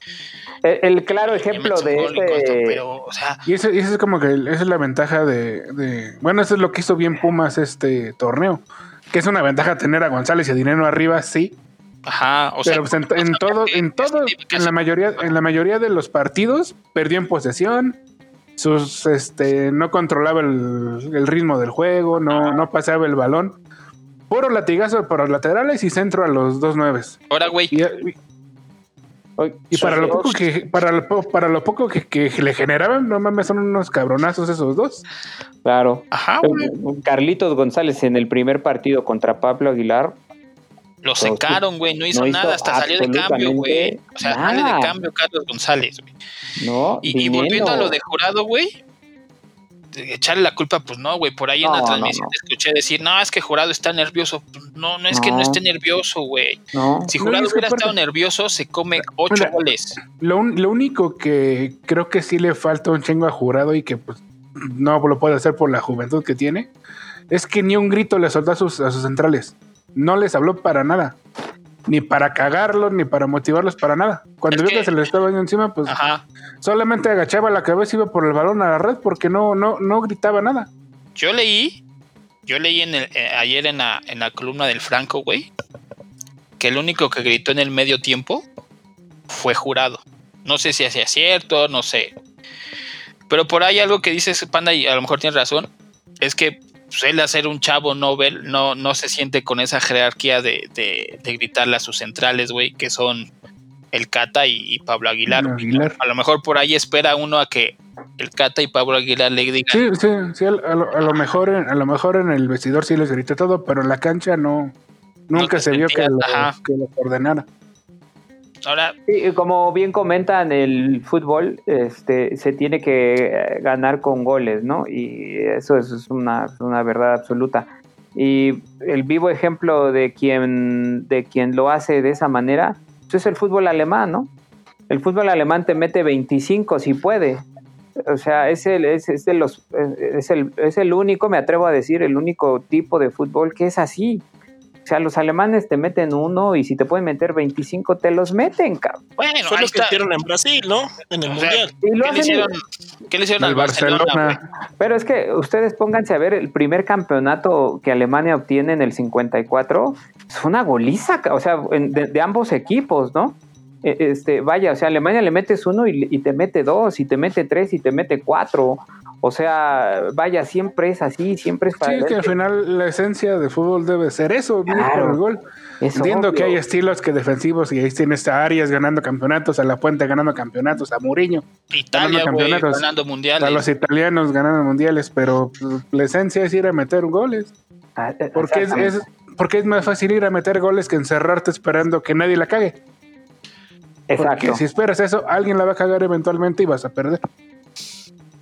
El, el claro ejemplo de este. Pero, o sea, Y ese, y ese es como que esa es la ventaja de, de- Bueno, eso es lo que hizo bien Pumas este torneo. Que es una ventaja tener a González y a Dinero arriba, sí. ajá, o sea, pero pues en, en todo, en todo, en la mayoría, en la mayoría de los partidos, perdió en posesión. Sus este no controlaba el, el ritmo del juego, no, no paseaba el balón. Puro latigazo por los laterales y centro a los dos nueves. ahora, güey, Y, y- para lo poco que, para lo, para lo poco que, que le generaban, no mames, son unos cabronazos esos dos. Claro. Ajá, Eh, Carlitos González en el primer partido contra Pablo Aguilar. Lo secaron, güey, no hizo no hizo nada, hasta salió de cambio, güey. O sea, sale de cambio Carlos González, güey. No, Y, y volviendo a lo de jurado, güey, echarle la culpa, pues no, güey. Por ahí en la transmisión no. te escuché decir, no, es que jurado está nervioso. No, no es que no esté nervioso, güey. No. Si jurado es que hubiera estado nervioso, se come ocho Mira, goles. Lo, lo único que creo que sí le falta un chingo a jurado y que pues no lo puede hacer por la juventud que tiene, es que ni un grito le soltó a sus, a sus centrales. No les habló para nada. Ni para cagarlos, ni para motivarlos para nada. Cuando vio que, se le estaba yendo encima, pues Ajá. solamente agachaba la cabeza y iba por el balón a la red porque no, no, no gritaba nada. Yo leí, yo leí en el, eh, ayer en la, en la columna del Franco, güey, que el único que gritó en el medio tiempo fue jurado. No sé si hacía cierto, no sé. Pero por ahí algo que dice ese panda, y a lo mejor tiene razón, es que pues, él a ser un chavo Nobel no, no se siente con esa jerarquía de, de, de gritarle a sus centrales, güey, que son el Cata y, y Pablo Aguilar. A lo mejor por ahí espera uno a que el Cata y Pablo Aguilar le digan, Sí, sí, sí, a lo, a lo mejor en, a lo mejor en el vestidor sí les grité todo, pero en la cancha no. Nunca se vio que lo, que lo ordenara. Sí, como bien comentan, el fútbol este, se tiene que eh, ganar con goles, ¿no? Y eso es una, verdad absoluta. Y el vivo ejemplo de quien, de quien lo hace de esa manera pues es el fútbol alemán, ¿no? El fútbol alemán te mete 25 si puede. O sea, es el, es, es de los, es, el, es el único, me atrevo a decir, el único tipo de fútbol que es así. O sea, los alemanes te meten uno y si te pueden meter 25 te los meten, cabrón. Bueno, Fue lo que hicieron en Brasil, ¿no? En el O sea, Mundial. Y lo ¿Qué le hicieron, qué le hicieron al El Barcelona? Pero es que ustedes pónganse a ver el primer campeonato que Alemania obtiene en el 54. Es una goliza, o sea, en- de, de ambos equipos, ¿no? E- Este, vaya, o sea, Alemania le metes uno y, y te mete dos, y te mete tres, y te mete cuatro. O sea, vaya, siempre es así, siempre es para Sí, es que al final la esencia del fútbol debe ser eso, Claro. por el gol. Es Entiendo obvio. que hay estilos que defensivos y ahí tienes a Arias ganando campeonatos, a La Puente ganando campeonatos, a Muriño, Italia, ganando campeonatos. ganando a los mundiales. italianos ganando mundiales, pero la esencia es ir a meter goles. Ah, eh, Porque es, porque es más fácil ir a meter goles que encerrarte esperando que nadie la cague. Porque Exacto. si esperas eso, alguien la va a cagar eventualmente y vas a perder.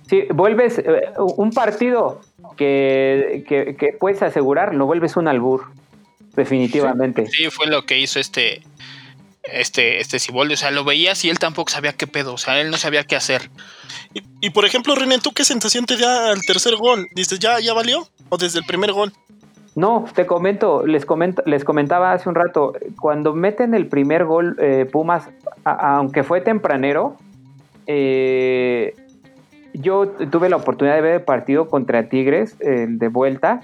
Sí, vuelves eh, un partido que, que, que puedes asegurar, lo vuelves un albur, definitivamente. Sí, fue lo que hizo este este este Siboldi, o sea, lo veías y él tampoco sabía qué pedo, o sea, él no sabía qué hacer. Y, y, por ejemplo, René, ¿tú qué sensación te da al tercer gol? ¿Dices, ya, ya valió? ¿O desde el primer gol? No, te comento, les comento, les comentaba hace un rato, cuando meten el primer gol eh, Pumas, a- aunque fue tempranero, eh, yo tuve la oportunidad de ver el partido contra Tigres, de vuelta,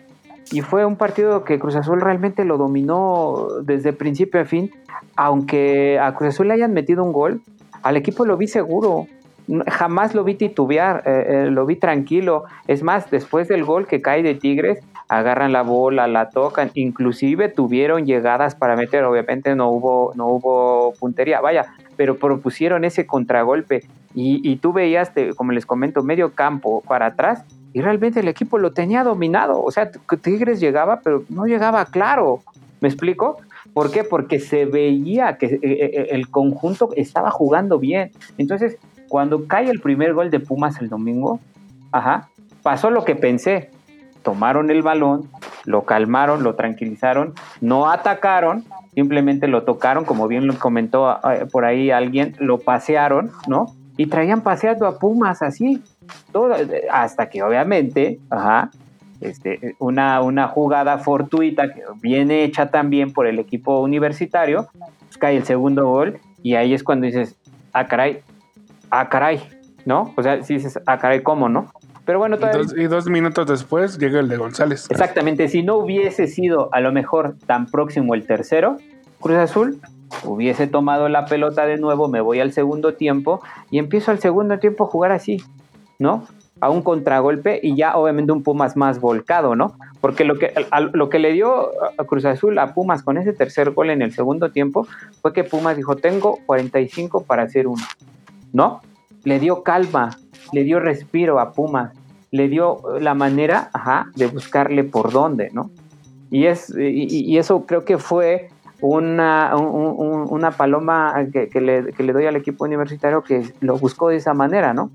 y fue un partido que Cruz Azul realmente lo dominó desde principio a fin, aunque a Cruz Azul le hayan metido un gol, al equipo lo vi seguro, jamás lo vi titubear, eh, eh, lo vi tranquilo, es más, después del gol que cae de Tigres, agarran la bola, la tocan, inclusive tuvieron llegadas para meter, obviamente no hubo, no hubo puntería, vaya, pero propusieron ese contragolpe y, y tú veías, te- como les comento, medio campo para atrás y realmente el equipo lo tenía dominado, o sea, Tigres llegaba, pero no llegaba claro, ¿me explico? ¿Por qué? Porque se veía que eh, eh, el conjunto estaba jugando bien. Entonces, cuando cae el primer gol de Pumas el domingo, ajá, pasó lo que pensé. Tomaron el balón, lo calmaron, lo tranquilizaron, no atacaron, simplemente lo tocaron, como bien lo comentó eh, por ahí alguien, lo pasearon, ¿no? Y traían paseando a Pumas así, todo, hasta que obviamente, ajá, este, una, una jugada fortuita, que viene hecha también por el equipo universitario, pues cae el segundo gol y ahí es cuando dices, ah, caray, ah, caray, ¿no? O sea, si dices, ah, caray, ¿cómo, no? Pero bueno, Y todavía... dos, y dos minutos después llega el de González. Exactamente, si no hubiese sido a lo mejor tan próximo el tercero, Cruz Azul hubiese tomado la pelota de nuevo, me voy al segundo tiempo y empiezo al segundo tiempo a jugar así, ¿no? A un contragolpe y ya obviamente un Pumas más volcado, ¿no? Porque lo que, lo que le dio a Cruz Azul a Pumas con ese tercer gol en el segundo tiempo fue que Pumas dijo, tengo 45 para hacer uno, ¿no? Le dio calma, le dio respiro a Pumas, le dio la manera ajá, de buscarle por dónde, ¿no? Y, es, y, eso creo que fue una, una paloma que, le, que le doy al equipo universitario que lo buscó de esa manera, ¿no?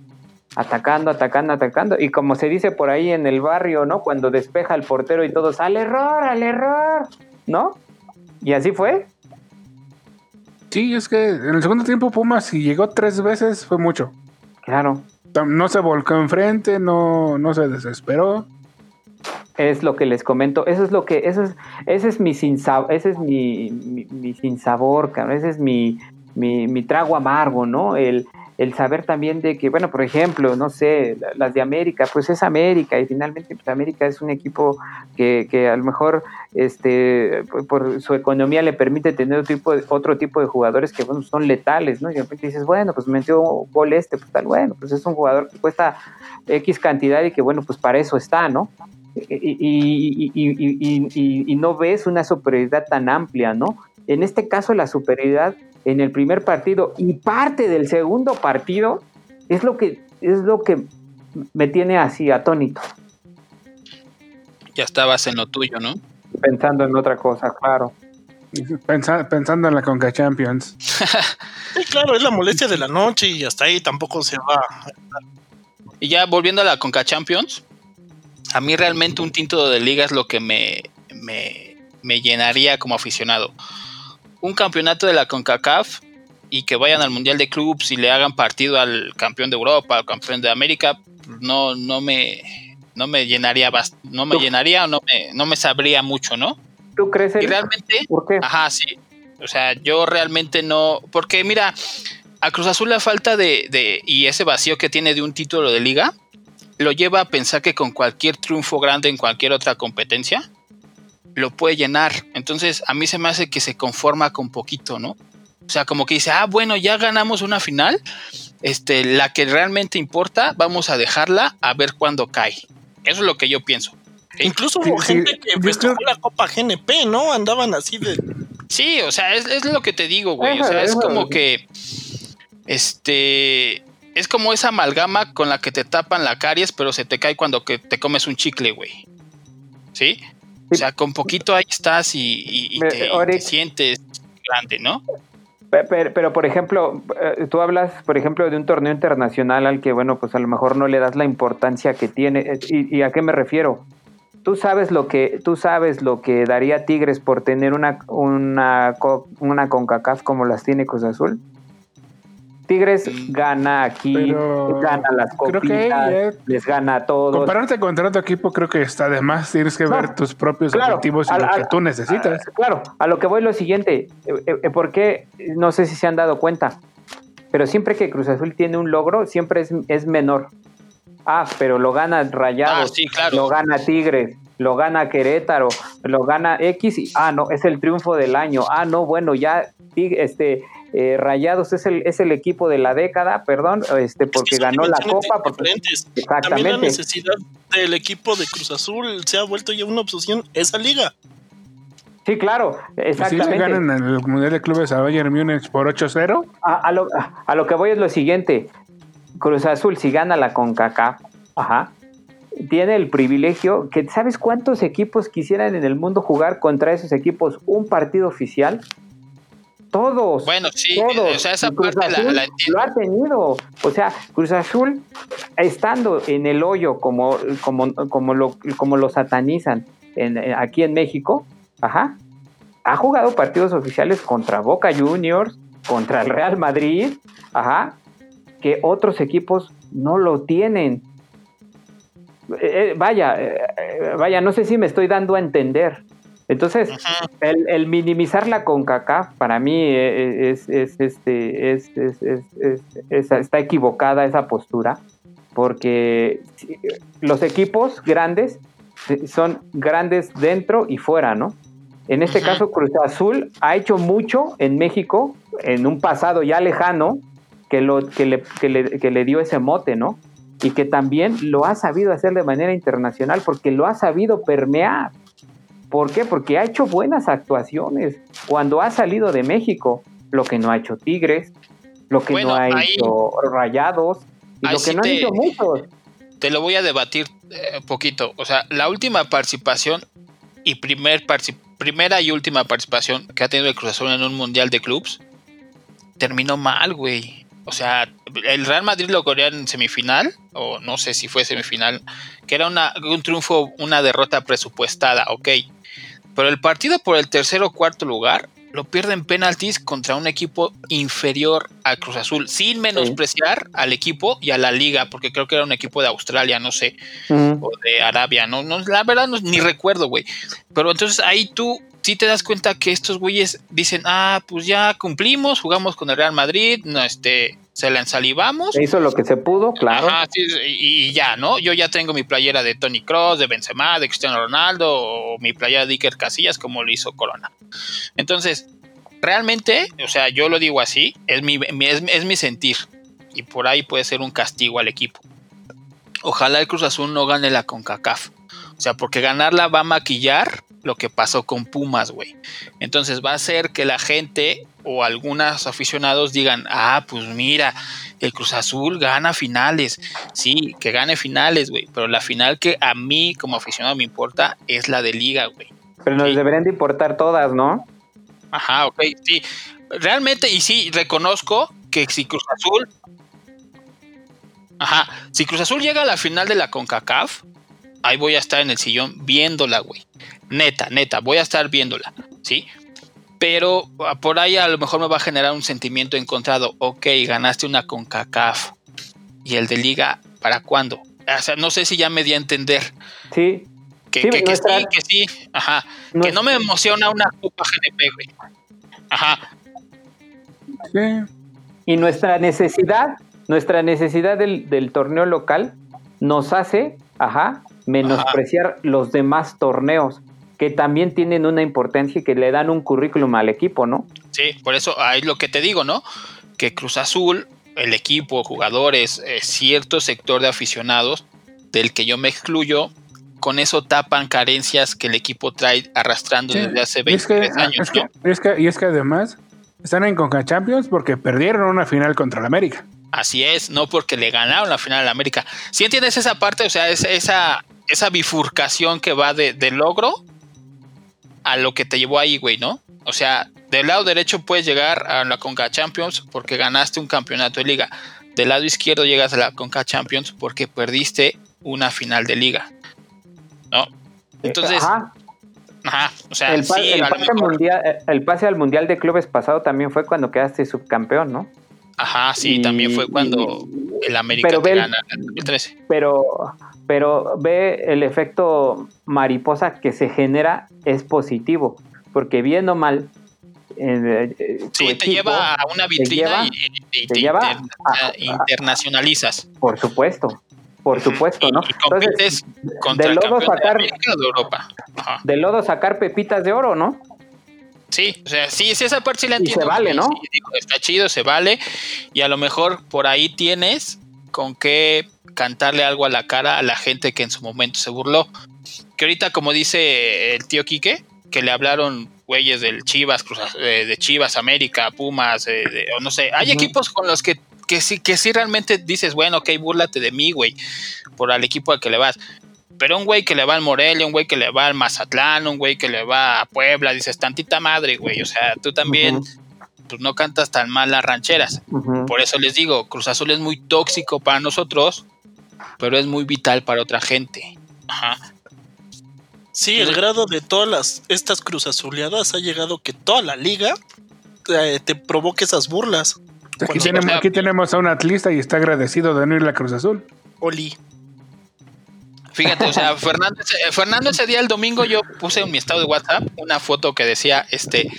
atacando, atacando, atacando. Y como se dice por ahí en el barrio, ¿no? Cuando despeja el portero y todos, al error, al error, ¿no? Y así fue. Sí, es que en el segundo tiempo Pumas, si llegó tres veces, fue mucho. Claro. No se volcó enfrente, no, no se desesperó. Es lo que les comento, eso es lo que, eso es, ese es mi sin ese es mi, mi, sin sabor, ese es mi, mi, mi trago amargo, ¿no? El, el saber también de que, bueno, por ejemplo, no sé, las de América, pues es América y finalmente pues América es un equipo que, que a lo mejor este, por, su economía le permite tener otro tipo, de, otro tipo de jugadores que bueno, son letales, ¿no? Y de repente dices, bueno, pues metió gol este, pues tal, bueno, pues es un jugador que cuesta X cantidad y que bueno, pues para eso está, ¿no? Y, y, y, y no ves una superioridad tan amplia, ¿no? En este caso la superioridad en el primer partido y parte del segundo partido es lo que es lo que me tiene así atónito. Ya estabas en lo tuyo, ¿no? Pensando en otra cosa, claro. pensando en la Conca Champions. sí, claro, es la molestia de la noche y hasta ahí tampoco se va. Y ya volviendo a la Conca Champions, a mí realmente un título de liga es lo que me, me, me llenaría como aficionado un campeonato de la CONCACAF y que vayan al Mundial de Clubs y le hagan partido al campeón de Europa, al campeón de América, no, no me no me llenaría no me llenaría o no me, no me sabría mucho, ¿no? ¿Tú crees? Y realmente, ¿Por qué? Ajá, sí. O sea, yo realmente no, porque mira, a Cruz Azul la falta de, de y ese vacío que tiene de un título de liga lo lleva a pensar que con cualquier triunfo grande en cualquier otra competencia lo puede llenar. Entonces, a mí se me hace que se conforma con poquito, ¿no? O sea, como que dice, ah, bueno, ya ganamos una final, este, la que realmente importa, vamos a dejarla a ver cuándo cae. Eso es lo que yo pienso. Incluso hubo gente que festejó la Copa GNP, ¿no? Andaban así de... Sí, o sea, es, es lo que te digo, güey. O sea, es como que, este, es como esa amalgama con la que te tapan la caries, pero se te cae cuando que te comes un chicle, güey. ¿Sí? O sea, con poquito ahí estás y, te, sientes grande, ¿no? Pero, por ejemplo, eh, tú hablas, por ejemplo, de un torneo internacional al que, bueno, pues a lo mejor no le das la importancia que tiene. Eh, ¿Y, a qué me refiero? Tú sabes lo que, tú sabes lo que daría Tigres por tener una, una, una CONCACAF como las tiene Cruz Azul. Tigres gana aquí, gana las copitas, les gana a todos. Compararte contra otro equipo creo que está de más. Tienes que ver tus propios objetivos y lo que tú necesitas. claro, a lo que voy lo siguiente. Eh, eh, ¿Por qué? No sé si se han dado cuenta. Pero siempre que Cruz Azul tiene un logro, siempre es, es menor. Ah, pero lo gana Rayados, ah, lo gana Tigres, lo gana Querétaro, lo gana X y ah, no, es el triunfo del año. Ah, no, bueno, ya este eh, Rayados es el, es el equipo de la década, perdón, este, porque ganó la Copa. Porque, exactamente. También la necesidad del equipo de Cruz Azul se ha vuelto ya una obsesión esa liga. Sí, claro, exactamente. Si ganan el Mundial de Clubes a Bayern Múnich por 8-0. A, lo, a, lo, que voy es lo siguiente. Cruz Azul, si gana la CONCACAF, ajá, tiene el privilegio que, ¿sabes cuántos equipos quisieran en el mundo jugar contra esos equipos un partido oficial? Todos. Bueno, sí, todos. o sea, esa parte la, entiendo. Lo ha tenido. O sea, Cruz Azul, estando en el hoyo como, como, como, lo, como lo satanizan en, aquí en México, ajá, ha jugado partidos oficiales contra Boca Juniors, contra el Real Madrid, ajá, que otros equipos no lo tienen. Eh, eh, vaya, eh, vaya, no sé si me estoy dando a entender. Entonces, el, minimizar la CONCACAF para mí e, e, es, este, es, está equivocada esa postura, porque los equipos grandes son grandes dentro y fuera, ¿no? En este caso, Cruz Azul ha hecho mucho en México, en un pasado ya lejano, que, lo, que, le, que, le, que le dio ese mote, ¿no? y que también lo ha sabido hacer de manera internacional porque lo ha sabido permear. ¿Por qué? Porque ha hecho buenas actuaciones cuando ha salido de México, lo que no ha hecho Tigres, lo que no ha hecho Rayados y lo que no ha hecho muchos. Te lo voy a debatir un eh, poquito. O sea, la última participación y primer primera y última participación que ha tenido el Cruz Azul en un mundial de clubs terminó mal, güey. O sea, el Real Madrid lo corrió en semifinal, o no sé si fue semifinal, que era una, un triunfo, una derrota presupuestada, ok. Pero el partido por el tercer o cuarto lugar lo pierden penaltis contra un equipo inferior al Cruz Azul, sin menospreciar al equipo y a la liga, porque creo que era un equipo de Australia, no sé, o de Arabia, no, no la verdad no, ni recuerdo, güey. Pero entonces ahí tú sí te das cuenta que estos güeyes dicen, ah, pues ya cumplimos, jugamos con el Real Madrid, no, este, se la ensalivamos. hizo lo que se pudo, claro. y, ya, ¿no? Yo ya tengo mi playera de Tony Cross, de Benzema, de Cristiano Ronaldo, o mi playera de Iker Casillas, como lo hizo Corona. Entonces, realmente, o sea, yo lo digo así, es mi, es mi sentir. Y por ahí puede ser un castigo al equipo. Ojalá el Cruz Azul no gane la CONCACAF. O sea, porque ganarla va a maquillar lo que pasó con Pumas, güey. Entonces va a hacer que la gente o algunos aficionados digan, ah, pues mira, el Cruz Azul gana finales. Sí, que gane finales, güey. Pero la final que a mí como aficionado me importa es la de liga, güey. Pero nos deberían de importar todas, ¿no? Ajá, ok, sí. Realmente, y sí, reconozco que si Cruz Azul... Ajá, si Cruz Azul llega a la final de la CONCACAF, ahí voy a estar en el sillón viéndola, güey. Neta, neta, voy a estar viéndola, ¿sí? Pero ah, por ahí a lo mejor me va a generar un sentimiento encontrado. Ok, ganaste una con CACAF. ¿Y el de liga para cuándo? O sea, no sé si ya me di a entender. Sí. Que sí, que, sí, que sí. Ajá. que no me emociona una Copa GNP, güey. Ajá. Sí. Y nuestra necesidad, nuestra necesidad del, del torneo local nos hace, ajá, menospreciar los demás torneos que también tienen una importancia y que le dan un currículum al equipo, ¿no? Sí, por eso ahí lo que te digo, ¿no? Que Cruz Azul, el equipo, jugadores, eh, cierto sector de aficionados, del que yo me excluyo, con eso tapan carencias que el equipo trae arrastrando desde hace 23 ah, años. y es que además están en Conca Champions porque perdieron una final contra el América. Así es, no porque le ganaron la final al América. Si entiendes esa parte, o sea, esa, esa bifurcación que va de, logro a lo que te llevó ahí, güey, ¿no? O sea, del lado derecho puedes llegar a la Conca Champions porque ganaste un campeonato de liga. Del lado izquierdo llegas a la Conca Champions porque perdiste una final de liga. ¿No? Entonces. Ajá. o sea, el, pase mundial, el pase al Mundial de Clubes pasado también fue cuando quedaste subcampeón, ¿no? Ajá, sí, también fue cuando el América pero gana el 2013. Pero, pero ve el efecto mariposa que se genera es positivo, porque bien o mal. Eh, sí, te lleva a una vitrina y, te, internacionalizas. Por supuesto, por supuesto, ¿no? Y, compites contra el lodo sacar, de, Europa. De lodo sacar pepitas de oro, ¿no? Sí, o sea, sí, sí, esa parte sí la entiendo. se vale, ¿no? está chido, se vale. Y a lo mejor por ahí tienes con qué cantarle algo a la cara a la gente que en su momento se burló. Que ahorita, como dice el tío Quique, que le hablaron güeyes del Chivas, eh, de Chivas, América, Pumas, eh, o no sé, hay equipos con los que, que, sí, que sí realmente dices, bueno, ok, búrlate de mí, güey, por al equipo al que le vas. Pero un güey que le va al Morelia, un güey que le va al Mazatlán, un güey que le va a Puebla, dices, tantita madre, güey. O sea, tú también pues, no cantas tan mal las rancheras. Por eso les digo, Cruz Azul es muy tóxico para nosotros, pero es muy vital para otra gente. Ajá. Sí, el grado de todas las, estas Cruz Azuleadas ha llegado que toda la liga eh, te, provoque esas burlas. Aquí tenemos, aquí tenemos, a un atlista y está agradecido de no ir a la Cruz Azul. Oli. Fíjate, o sea, Fernando, Fernando ese día el domingo yo puse en mi estado de WhatsApp una foto que decía, este,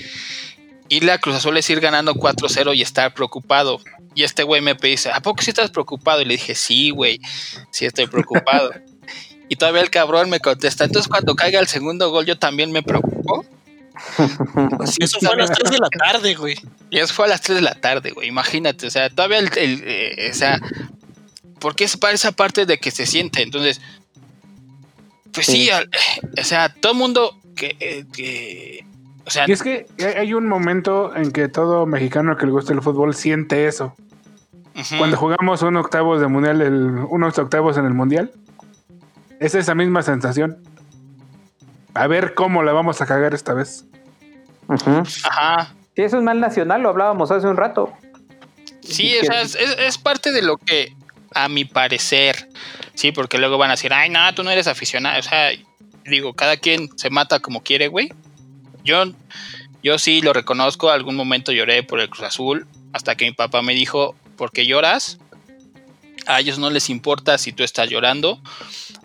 ir a Cruz Azul es ir ganando 4-0 y estar preocupado. Y este güey me dice, ¿a poco sí estás preocupado? Y le dije, sí, güey, sí estoy preocupado. y todavía el cabrón me contesta, entonces cuando caiga el segundo gol yo también me preocupo. Sí, eso fue a las 3 de la tarde, güey. Y eso fue a las 3 de la tarde, güey. Imagínate, o sea, todavía el, el eh, o sea, porque es para esa parte de que se siente. Entonces, pues sí, o sea, todo el mundo que, eh, que o sea, y es que hay un momento en que todo mexicano que le gusta el fútbol siente eso. Cuando jugamos un octavos de mundial, el, unos octavos en el mundial, es esa misma sensación. A ver cómo la vamos a cagar esta vez. Ajá. Sí, eso es mal nacional, lo hablábamos hace un rato. Sí, o sea, es, parte de lo que, a mi parecer, sí, porque luego van a decir, ay, no, tú no eres aficionado. O sea, digo, cada quien se mata como quiere, güey. Yo, yo sí lo reconozco, algún momento lloré por el Cruz Azul, hasta que mi papá me dijo, ¿por qué lloras? A ellos no les importa si tú estás llorando.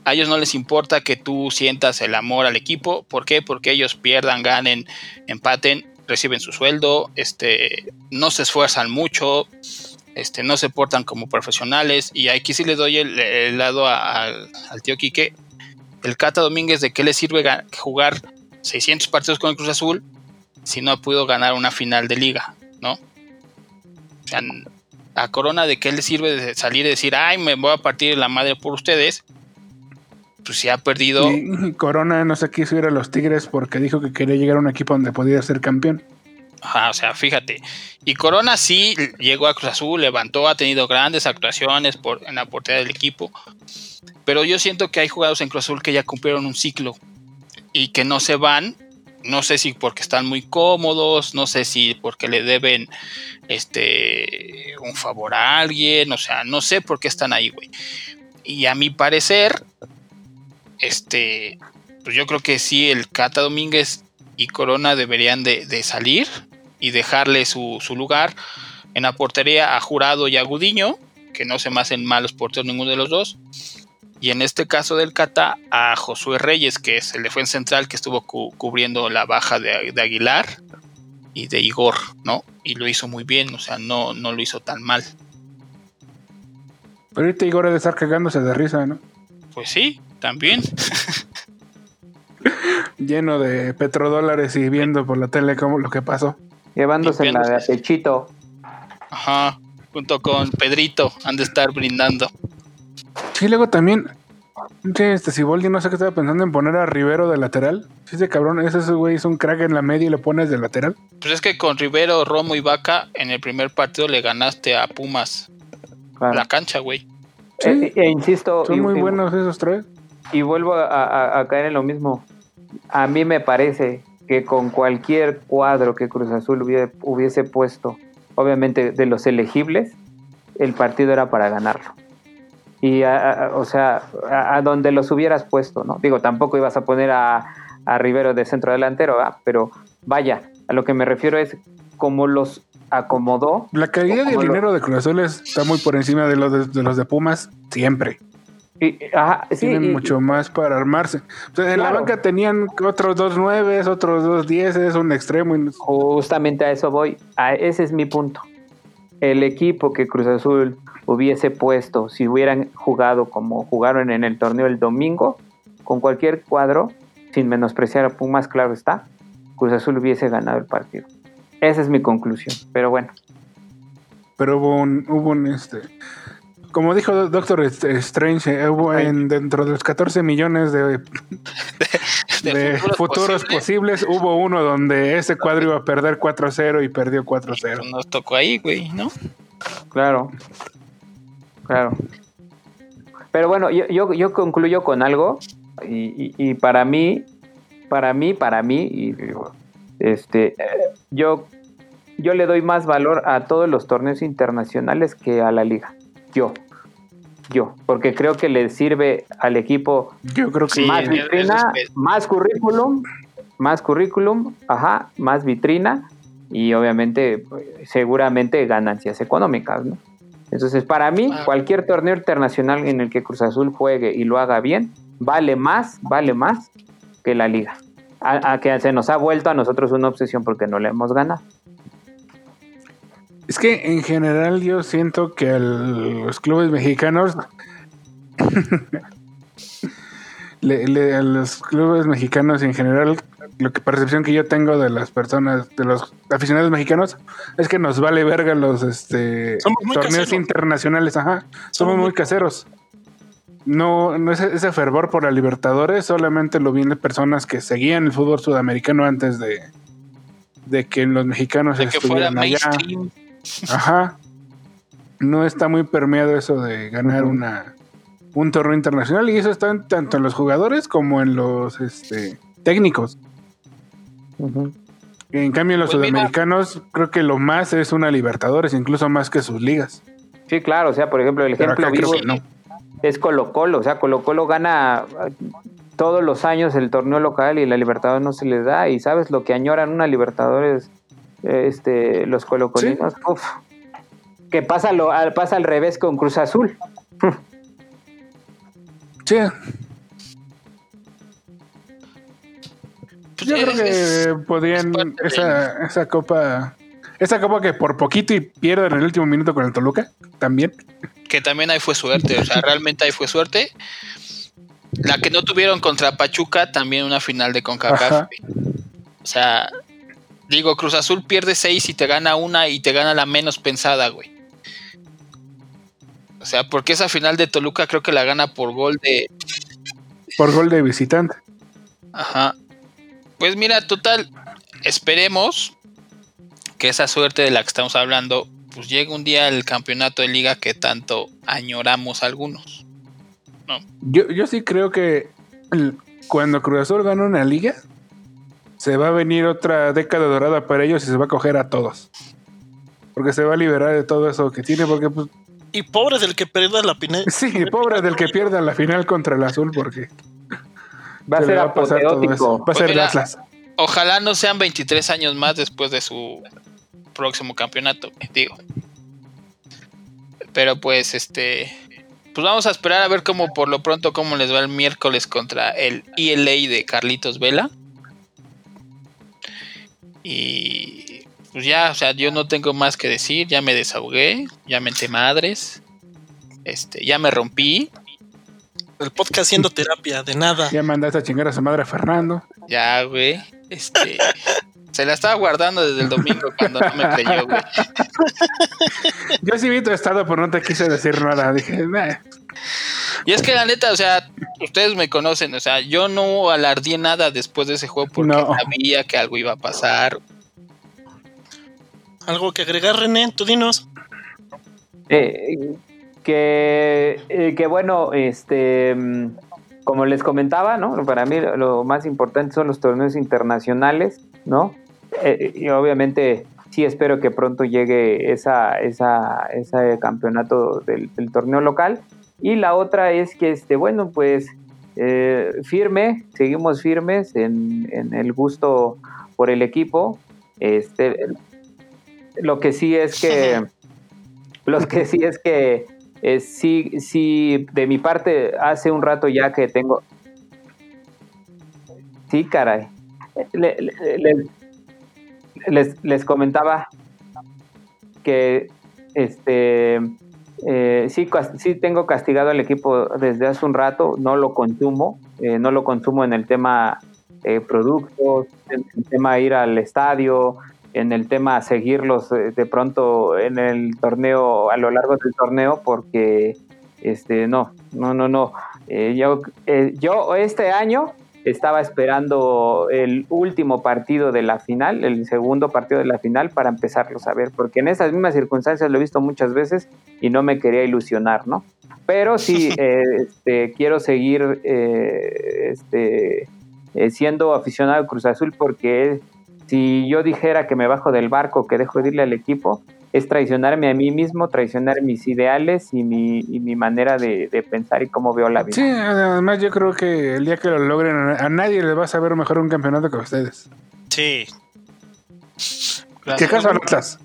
A ellos no les importa que tú sientas el amor al equipo. ¿Por qué? Porque ellos pierdan, ganen, empaten, reciben su sueldo, este, no se esfuerzan mucho, este, no se portan como profesionales. Y aquí sí le doy el, lado al tío Quique. El Cata Domínguez, ¿de qué le sirve jugar 600 partidos con el Cruz Azul si no ha podido ganar una final de liga? ¿No? O sea, a Corona de qué le sirve de salir y decir, ay, me voy a partir la madre por ustedes. Pues si ha perdido. Corona no se quiso ir a los Tigres porque dijo que quería llegar a un equipo donde podía ser campeón. O sea, fíjate. Y Corona sí llegó a Cruz Azul, levantó, ha tenido grandes actuaciones por, en la portería del equipo. Pero yo siento que hay jugadores en Cruz Azul que ya cumplieron un ciclo y que no se van no sé si porque están muy cómodos, no sé si porque le deben este un favor a alguien, o sea, no sé por qué están ahí, güey. Y a mi parecer, este, pues yo creo que sí, el Cata Domínguez y Corona deberían de, salir y dejarle su, su, lugar en la portería a Jurado y a Gudiño, que no se me hacen malos porteros ninguno de los dos y en este caso del Cata a Josué Reyes, que es el defensa central que estuvo cubriendo la baja de, Aguilar y de Igor, ¿no? Y lo hizo muy bien, o sea, no, no lo hizo tan mal. Pero ahorita Igor debe estar cagándose de risa, ¿no? Pues sí, también. Lleno de petrodólares y viendo por la tele cómo lo que pasó. Llevándose la de pechito. Ajá, junto con Pedrito, han de estar brindando. Sí, luego también. Este Siboldi no sé qué estaba pensando en poner a Rivero de lateral. Si ese cabrón, ese güey es un crack en la media y le pones de lateral. Pues es que con Rivero, Romo y Vaca en el primer partido le ganaste a Pumas la cancha, güey. Eh, e insisto. Son muy buenos esos tres. Y vuelvo a, caer en lo mismo. A mí me parece que con cualquier cuadro que Cruz Azul hubiese puesto, obviamente de los elegibles, el partido era para ganarlo y o sea, a, donde los hubieras puesto, ¿no? Digo, tampoco ibas a poner a, a Rivero de centro delantero, pero vaya, a lo que me refiero es como los acomodó. La calidad del dinero de Cruz Azul está muy por encima de los de, los de Pumas, siempre. Y, Tienen mucho más para armarse. en la banca tenían otros dos nueves, otros dos dieces, un extremo. Justamente a eso voy. A ese es mi punto. El equipo que Cruz Azul hubiese puesto, si hubieran jugado como jugaron en el torneo el domingo, con cualquier cuadro, sin menospreciar a Pumas, claro está, Cruz Azul hubiese ganado el partido. Esa es mi conclusión, pero bueno. Pero hubo un, hubo un este, como dijo Doctor Strange, eh, hubo en, dentro de los 14 millones de, de, futuros, posibles. hubo uno donde ese cuadro iba a perder 4-0 y perdió 4-0. Nos tocó ahí, güey, ¿no? Claro. Claro. Pero bueno, yo, yo, concluyo con algo y, para mí, para mí, para mí, y, este, yo, yo le doy más valor a todos los torneos internacionales que a la liga. Yo, yo, porque creo que le sirve al equipo yo creo que más vitrina, más currículum, más currículum, ajá, más vitrina y obviamente seguramente ganancias económicas, ¿no? Entonces, para mí, cualquier torneo internacional en el que Cruz Azul juegue y lo haga bien, vale más, vale más que la liga. A, que se nos ha vuelto a nosotros una obsesión porque no le hemos ganado. Es que en general yo siento que los clubes mexicanos, a los clubes mexicanos en general lo que percepción que yo tengo de las personas, de los aficionados mexicanos, es que nos vale verga los este torneos internacionales, ajá. Somos, muy caseros. No, no es ese fervor por la Libertadores, solamente lo vienen personas que seguían el fútbol sudamericano antes de, de que los mexicanos de estuvieran allá. Ajá. No está muy permeado eso de ganar una un torneo internacional y eso está tanto en los jugadores como en los este, técnicos. En cambio, en los pues sudamericanos, creo que lo más es una Libertadores, incluso más que sus ligas. Sí, claro, o sea, por ejemplo, el ejemplo vivo es Colo Colo, o sea, Colo Colo gana todos los años el torneo local y la Libertadores no se les da, y sabes lo que añoran una Libertadores este, los colocolinos, que pasa, lo, pasa al revés con Cruz Azul. Sí. Yo creo que podían esa, esa copa, esa copa que por poquito y pierden en el último minuto con el Toluca, también. Que también ahí fue suerte, o sea, realmente ahí fue suerte. La que no tuvieron contra Pachuca, también una final de CONCACAF. O sea, digo, Cruz Azul pierde seis y te gana una y te gana la menos pensada, güey. O sea, porque esa final de Toluca creo que la gana por gol de. Por gol de visitante. Ajá. Pues mira, total, esperemos que esa suerte de la que estamos hablando, pues llegue un día el campeonato de liga que tanto añoramos algunos. ¿no? Yo, yo sí creo que cuando Cruz Azul gana una liga, se va a venir otra década dorada para ellos y se va a coger a todos. Porque se va a liberar de todo eso que tiene, porque pues, y pobre del que pierda la final. Sí, pobre del que pierda la final contra el azul, porque va a ser va a pasar todo eso. Va a ser pues Atlas. Ojalá no sean 23 años más después de su próximo campeonato, digo. Pero pues este pues vamos a esperar a ver cómo por lo pronto cómo les va el miércoles contra el ELA de Carlitos Vela. Y pues ya, o sea, yo no tengo más que decir, ya me desahogué, ya menté madres, este, ya me rompí. El podcast haciendo terapia, de nada. Ya mandaste a chingar a su madre Fernando. Ya, güey, este... Se la estaba guardando desde el domingo cuando no me creyó, güey. Yo sí vi tu estado, pero no te quise decir nada. Dije, Y es que la neta, o sea, ustedes me conocen, o sea, yo no alardí nada después de ese juego porque sabía que algo iba a pasar. ¿Algo que agregar, René? Tú dinos. Eh, que, eh, que bueno, este, mm, como les comentaba, ¿no? Para mí lo más importante son los torneos internacionales, ¿no? Eh, y obviamente sí espero que pronto llegue esa, esa, ese campeonato del, torneo local. Y la otra es que, este, bueno, pues firme, seguimos firmes en, en, el gusto por el equipo. Este, lo que sí es que, lo que sí es que eh, sí, sí, de mi parte, hace un rato ya que tengo. Sí, caray. Les, les, comentaba que este eh, sí, sí tengo castigado al equipo desde hace un rato, no lo consumo, eh, no lo consumo en el tema productos, en el tema ir al estadio, en el tema seguirlos eh, de pronto en el torneo, a lo largo del torneo, porque este no, no, no, no. Eh, yo, eh, yo este año estaba esperando el último partido de la final, el segundo partido de la final, para empezarlos a ver, porque en esas mismas circunstancias lo he visto muchas veces y no me quería ilusionar, ¿no? Pero sí, este, quiero seguir este, siendo aficionado al Cruz Azul porque si yo dijera que me bajo del barco, que dejo de irle al equipo, es traicionarme a mí mismo, traicionar mis ideales y mi, mi manera de, pensar y cómo veo la vida. Sí, además yo creo que el día que lo logren, a nadie le va a saber mejor un campeonato que a ustedes. Sí. ¿Qué caso Atlas?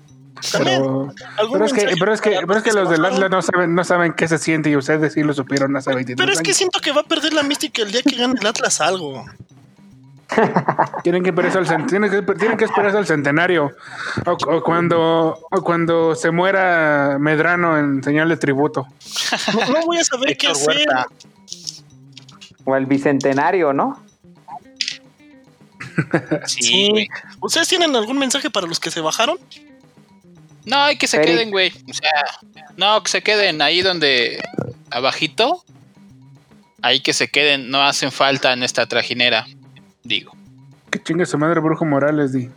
Pero, pero, es que, pero, es que, pero es que los del Atlas no saben, no saben qué se siente y ustedes sí lo supieron hace 23 Pero es que siento que va a perder la mística el día que gane el Atlas algo. Tienen que esperar al, tienen que, tienen que esperar al centenario o, cuando o cuando se muera Medrano en señal de tributo. No, voy a saber qué hacer. O el bicentenario, ¿no? Sí. ¿Ustedes tienen algún mensaje para los que se bajaron? No, hay que se Eric. queden, güey. O sea, no, que se queden ahí donde. Abajito. Ahí que se queden. No hacen falta en esta trajinera. Digo. Que chingue su madre Brujo Morales, di.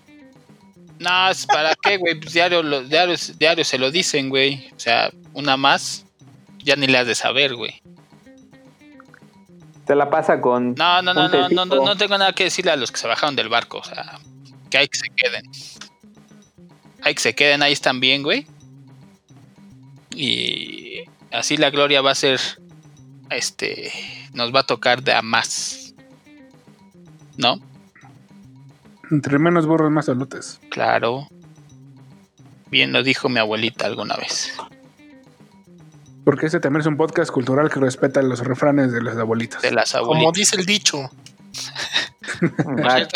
No, es para qué, güey. Pues diario, lo- diario, diario se lo dicen, güey. O sea, una más. Ya ni le has de saber, güey. Se la pasa con. No, no, no, no, no, no, no tengo nada que decirle a los que se bajaron del barco. O sea, que hay que se queden. Hay que se queden, ahí están bien, güey. Y así la gloria va a ser. Este. Nos va a tocar de a más. ¿No? Entre menos burros, más salutes. Claro. Bien lo dijo mi abuelita alguna vez. Porque este también es un podcast cultural que respeta los refranes de las abuelitas. De las Como abuelitas. dice el dicho.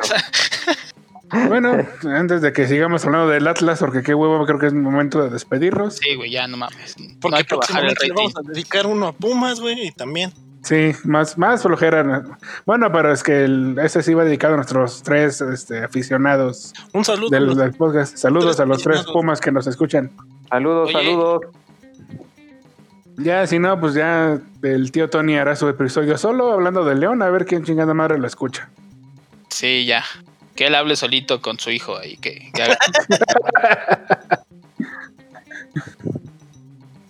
Bueno, antes de que sigamos hablando del Atlas, porque qué huevo, creo que es momento de despedirnos. Sí, güey, ya no mames. No Porque hay que bajar el próximamente le rating. vamos a dedicar uno a Pumas, güey, y también. Sí, más, más flojera. Bueno, pero es que el, este sí va dedicado a nuestros tres este, aficionados Un saludo. del, a los- del podcast. Saludos a los tres pumas que nos escuchan. Saludos, Oye. saludos. Ya, si no, pues ya el tío Tony hará su episodio solo hablando de León, a ver quién chingada madre lo escucha. Sí, ya. Que él hable solito con su hijo ahí. Que, que haga-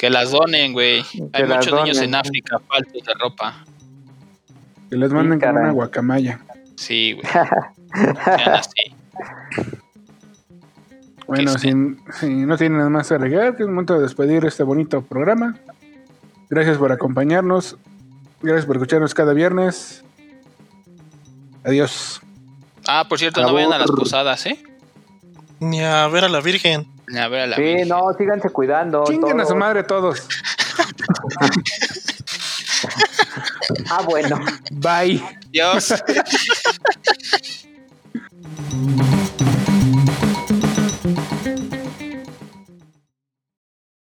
que las donen, güey. Hay muchos niños en África faltos de ropa. Que les manden con caray. una guacamaya. Sí, güey. Sean así. Bueno, Que si, si no tienen nada más que agregar, que es momento de despedir este bonito programa. Gracias por acompañarnos. Gracias por escucharnos cada viernes. Adiós. Ah, por cierto, no vayan a las posadas, ¿eh? Ni a ver a la Virgen. A ver a la sí, Virgen. no, síganse cuidando. Chinguen todos. a su madre todos. ah, bueno. Bye. Dios.